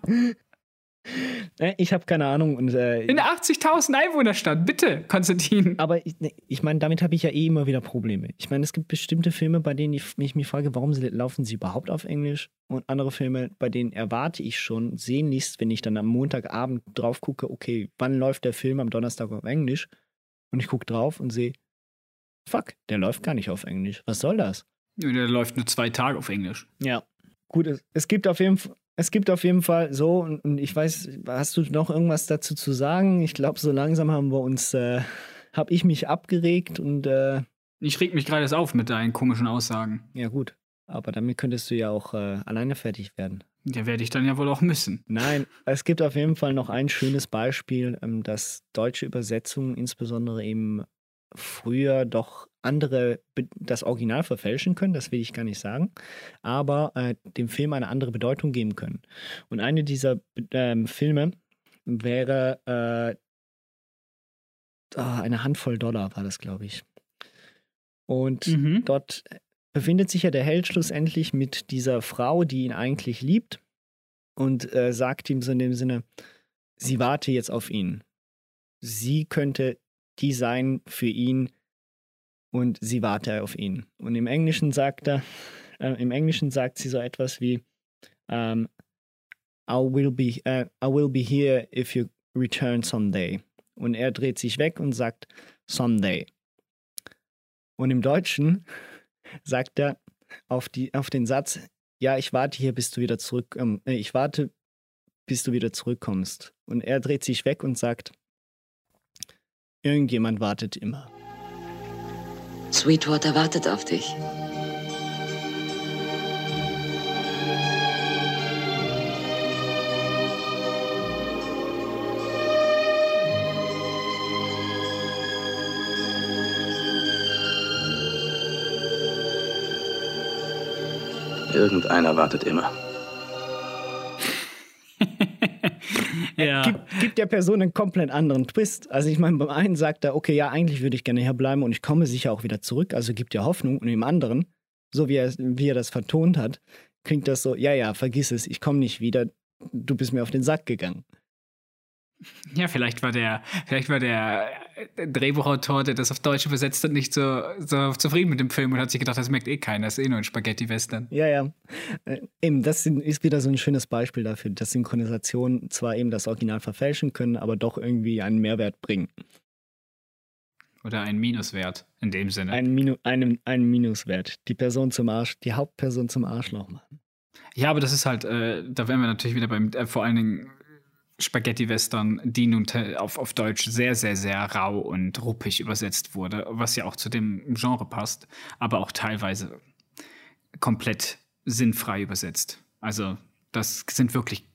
Äh, Ich habe keine Ahnung. Und, äh, In einer 80.000 Einwohnerstadt. Bitte, Konstantin. Aber ich, ne, ich meine, damit habe ich ja eh immer wieder Probleme. Ich meine, es gibt bestimmte Filme, bei denen ich mich, mich frage, warum sie, laufen sie überhaupt auf Englisch? Und andere Filme, bei denen erwarte ich schon sehnlichst, wenn ich dann am Montagabend drauf gucke, okay, wann läuft der Film am Donnerstag auf Englisch? Und ich gucke drauf und sehe, fuck, der läuft gar nicht auf Englisch. Was soll das? Der läuft nur zwei Tage auf Englisch. Ja. Gut, es, es gibt auf jeden Fall. Es gibt auf jeden Fall so, und, und ich weiß, hast du noch irgendwas dazu zu sagen? Ich glaube, so langsam haben wir uns, äh, habe ich mich abgeregt und äh, Ich reg mich gerade erst auf mit deinen komischen Aussagen. Ja, gut. Aber damit könntest du ja auch äh, alleine fertig werden. Ja, werde ich dann ja wohl auch müssen. Nein, es gibt auf jeden Fall noch ein schönes Beispiel, ähm, dass deutsche Übersetzungen insbesondere eben früher doch andere das Original verfälschen können, das will ich gar nicht sagen, aber äh, dem Film eine andere Bedeutung geben können. Und eine dieser ähm, Filme wäre äh, ah, eine Handvoll Dollar, war das, glaube ich. Und dort befindet sich ja der Held schlussendlich mit dieser Frau, die ihn eigentlich liebt und äh, sagt ihm so in dem Sinne, sie warte jetzt auf ihn. Sie könnte die sein für ihn und sie warte auf ihn. Und im Englischen sagt er, äh, im Englischen sagt sie so etwas wie, ähm, I will be, äh, I will be here if you return someday. Und er dreht sich weg und sagt, someday. Und im Deutschen sagt er auf, die, auf den Satz, ja, ich warte hier, bis du wieder zurück, ähm, äh, ich warte, bis du wieder zurückkommst. Und er dreht sich weg und sagt, irgendjemand wartet immer. Sweetwater wartet auf dich. Irgendeiner wartet immer. Ja. Gibt, gibt der Person einen komplett anderen Twist. Also ich meine, beim einen sagt er, okay, ja, eigentlich würde ich gerne hier bleiben und ich komme sicher auch wieder zurück, also gibt er Hoffnung. Und im anderen, so wie er, wie er das vertont hat, klingt das so, ja, ja, vergiss es, ich komme nicht wieder, du bist mir auf den Sack gegangen. Ja, vielleicht war der, vielleicht war der äh, Drehbuchautor, der das auf Deutsch übersetzt hat, nicht so, so zufrieden mit dem Film und hat sich gedacht, das merkt eh keiner, das ist eh nur ein Spaghetti-Western. Ja, ja. Äh, eben, das ist wieder so ein schönes Beispiel dafür, dass Synchronisationen zwar eben das Original verfälschen können, aber doch irgendwie einen Mehrwert bringen. Oder ein Minuswert in dem Sinne. Einen, Minu einen, einen Minuswert. Die Person zum Arsch, die Hauptperson zum Arschloch machen. Ja, aber das ist halt, äh, da wären wir natürlich wieder beim, äh, vor allen Dingen Spaghetti-Western, die nun auf, auf Deutsch sehr, sehr, sehr rau und ruppig übersetzt wurde, was ja auch zu dem Genre passt, aber auch teilweise komplett sinnfrei übersetzt. Also, das sind wirklich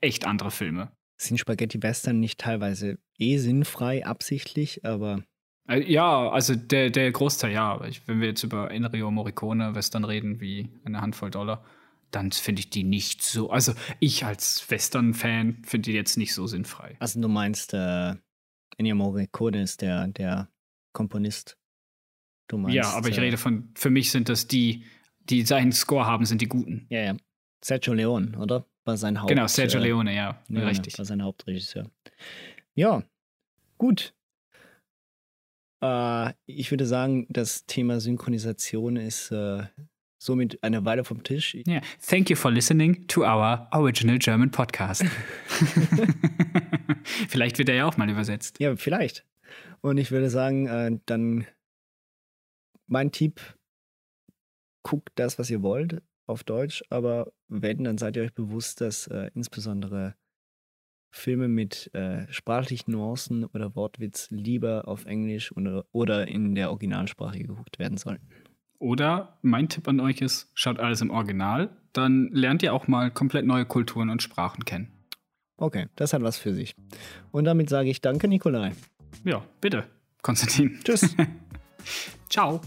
echt andere Filme. Sind Spaghetti-Western nicht teilweise eh sinnfrei, absichtlich, aber Äh, Ja, also der, der Großteil ja. Wenn wir jetzt über Enrio Morricone Western reden, wie eine Handvoll Dollar, dann finde ich die nicht so. Also ich als Western-Fan finde die jetzt nicht so sinnfrei. Also du meinst, äh, Ennio Morricone ist der, der Komponist. Du meinst, ja, aber ich äh, rede von, für mich sind das die, die seinen Score haben, sind die guten. Ja, ja. Sergio Leone, oder? War sein Haupt. Genau, Sergio äh, Leone, ja, richtig. War sein Hauptregisseur. Ja, gut. Äh, ich würde sagen, das Thema Synchronisation ist äh, somit eine Weile vom Tisch. Yeah. Thank you for listening to our original German podcast. Vielleicht wird er ja auch mal übersetzt. Ja, vielleicht. Und ich würde sagen, äh, dann mein Tipp, guckt das, was ihr wollt, auf Deutsch, aber wenn, dann seid ihr euch bewusst, dass äh, insbesondere Filme mit äh, sprachlichen Nuancen oder Wortwitz lieber auf Englisch oder, oder in der Originalsprache geguckt werden sollten. Oder mein Tipp an euch ist, schaut alles im Original, dann lernt ihr auch mal komplett neue Kulturen und Sprachen kennen. Okay, das hat was für sich. Und damit sage ich danke, Nikolai. Ja, bitte, Konstantin. Tschüss. Ciao.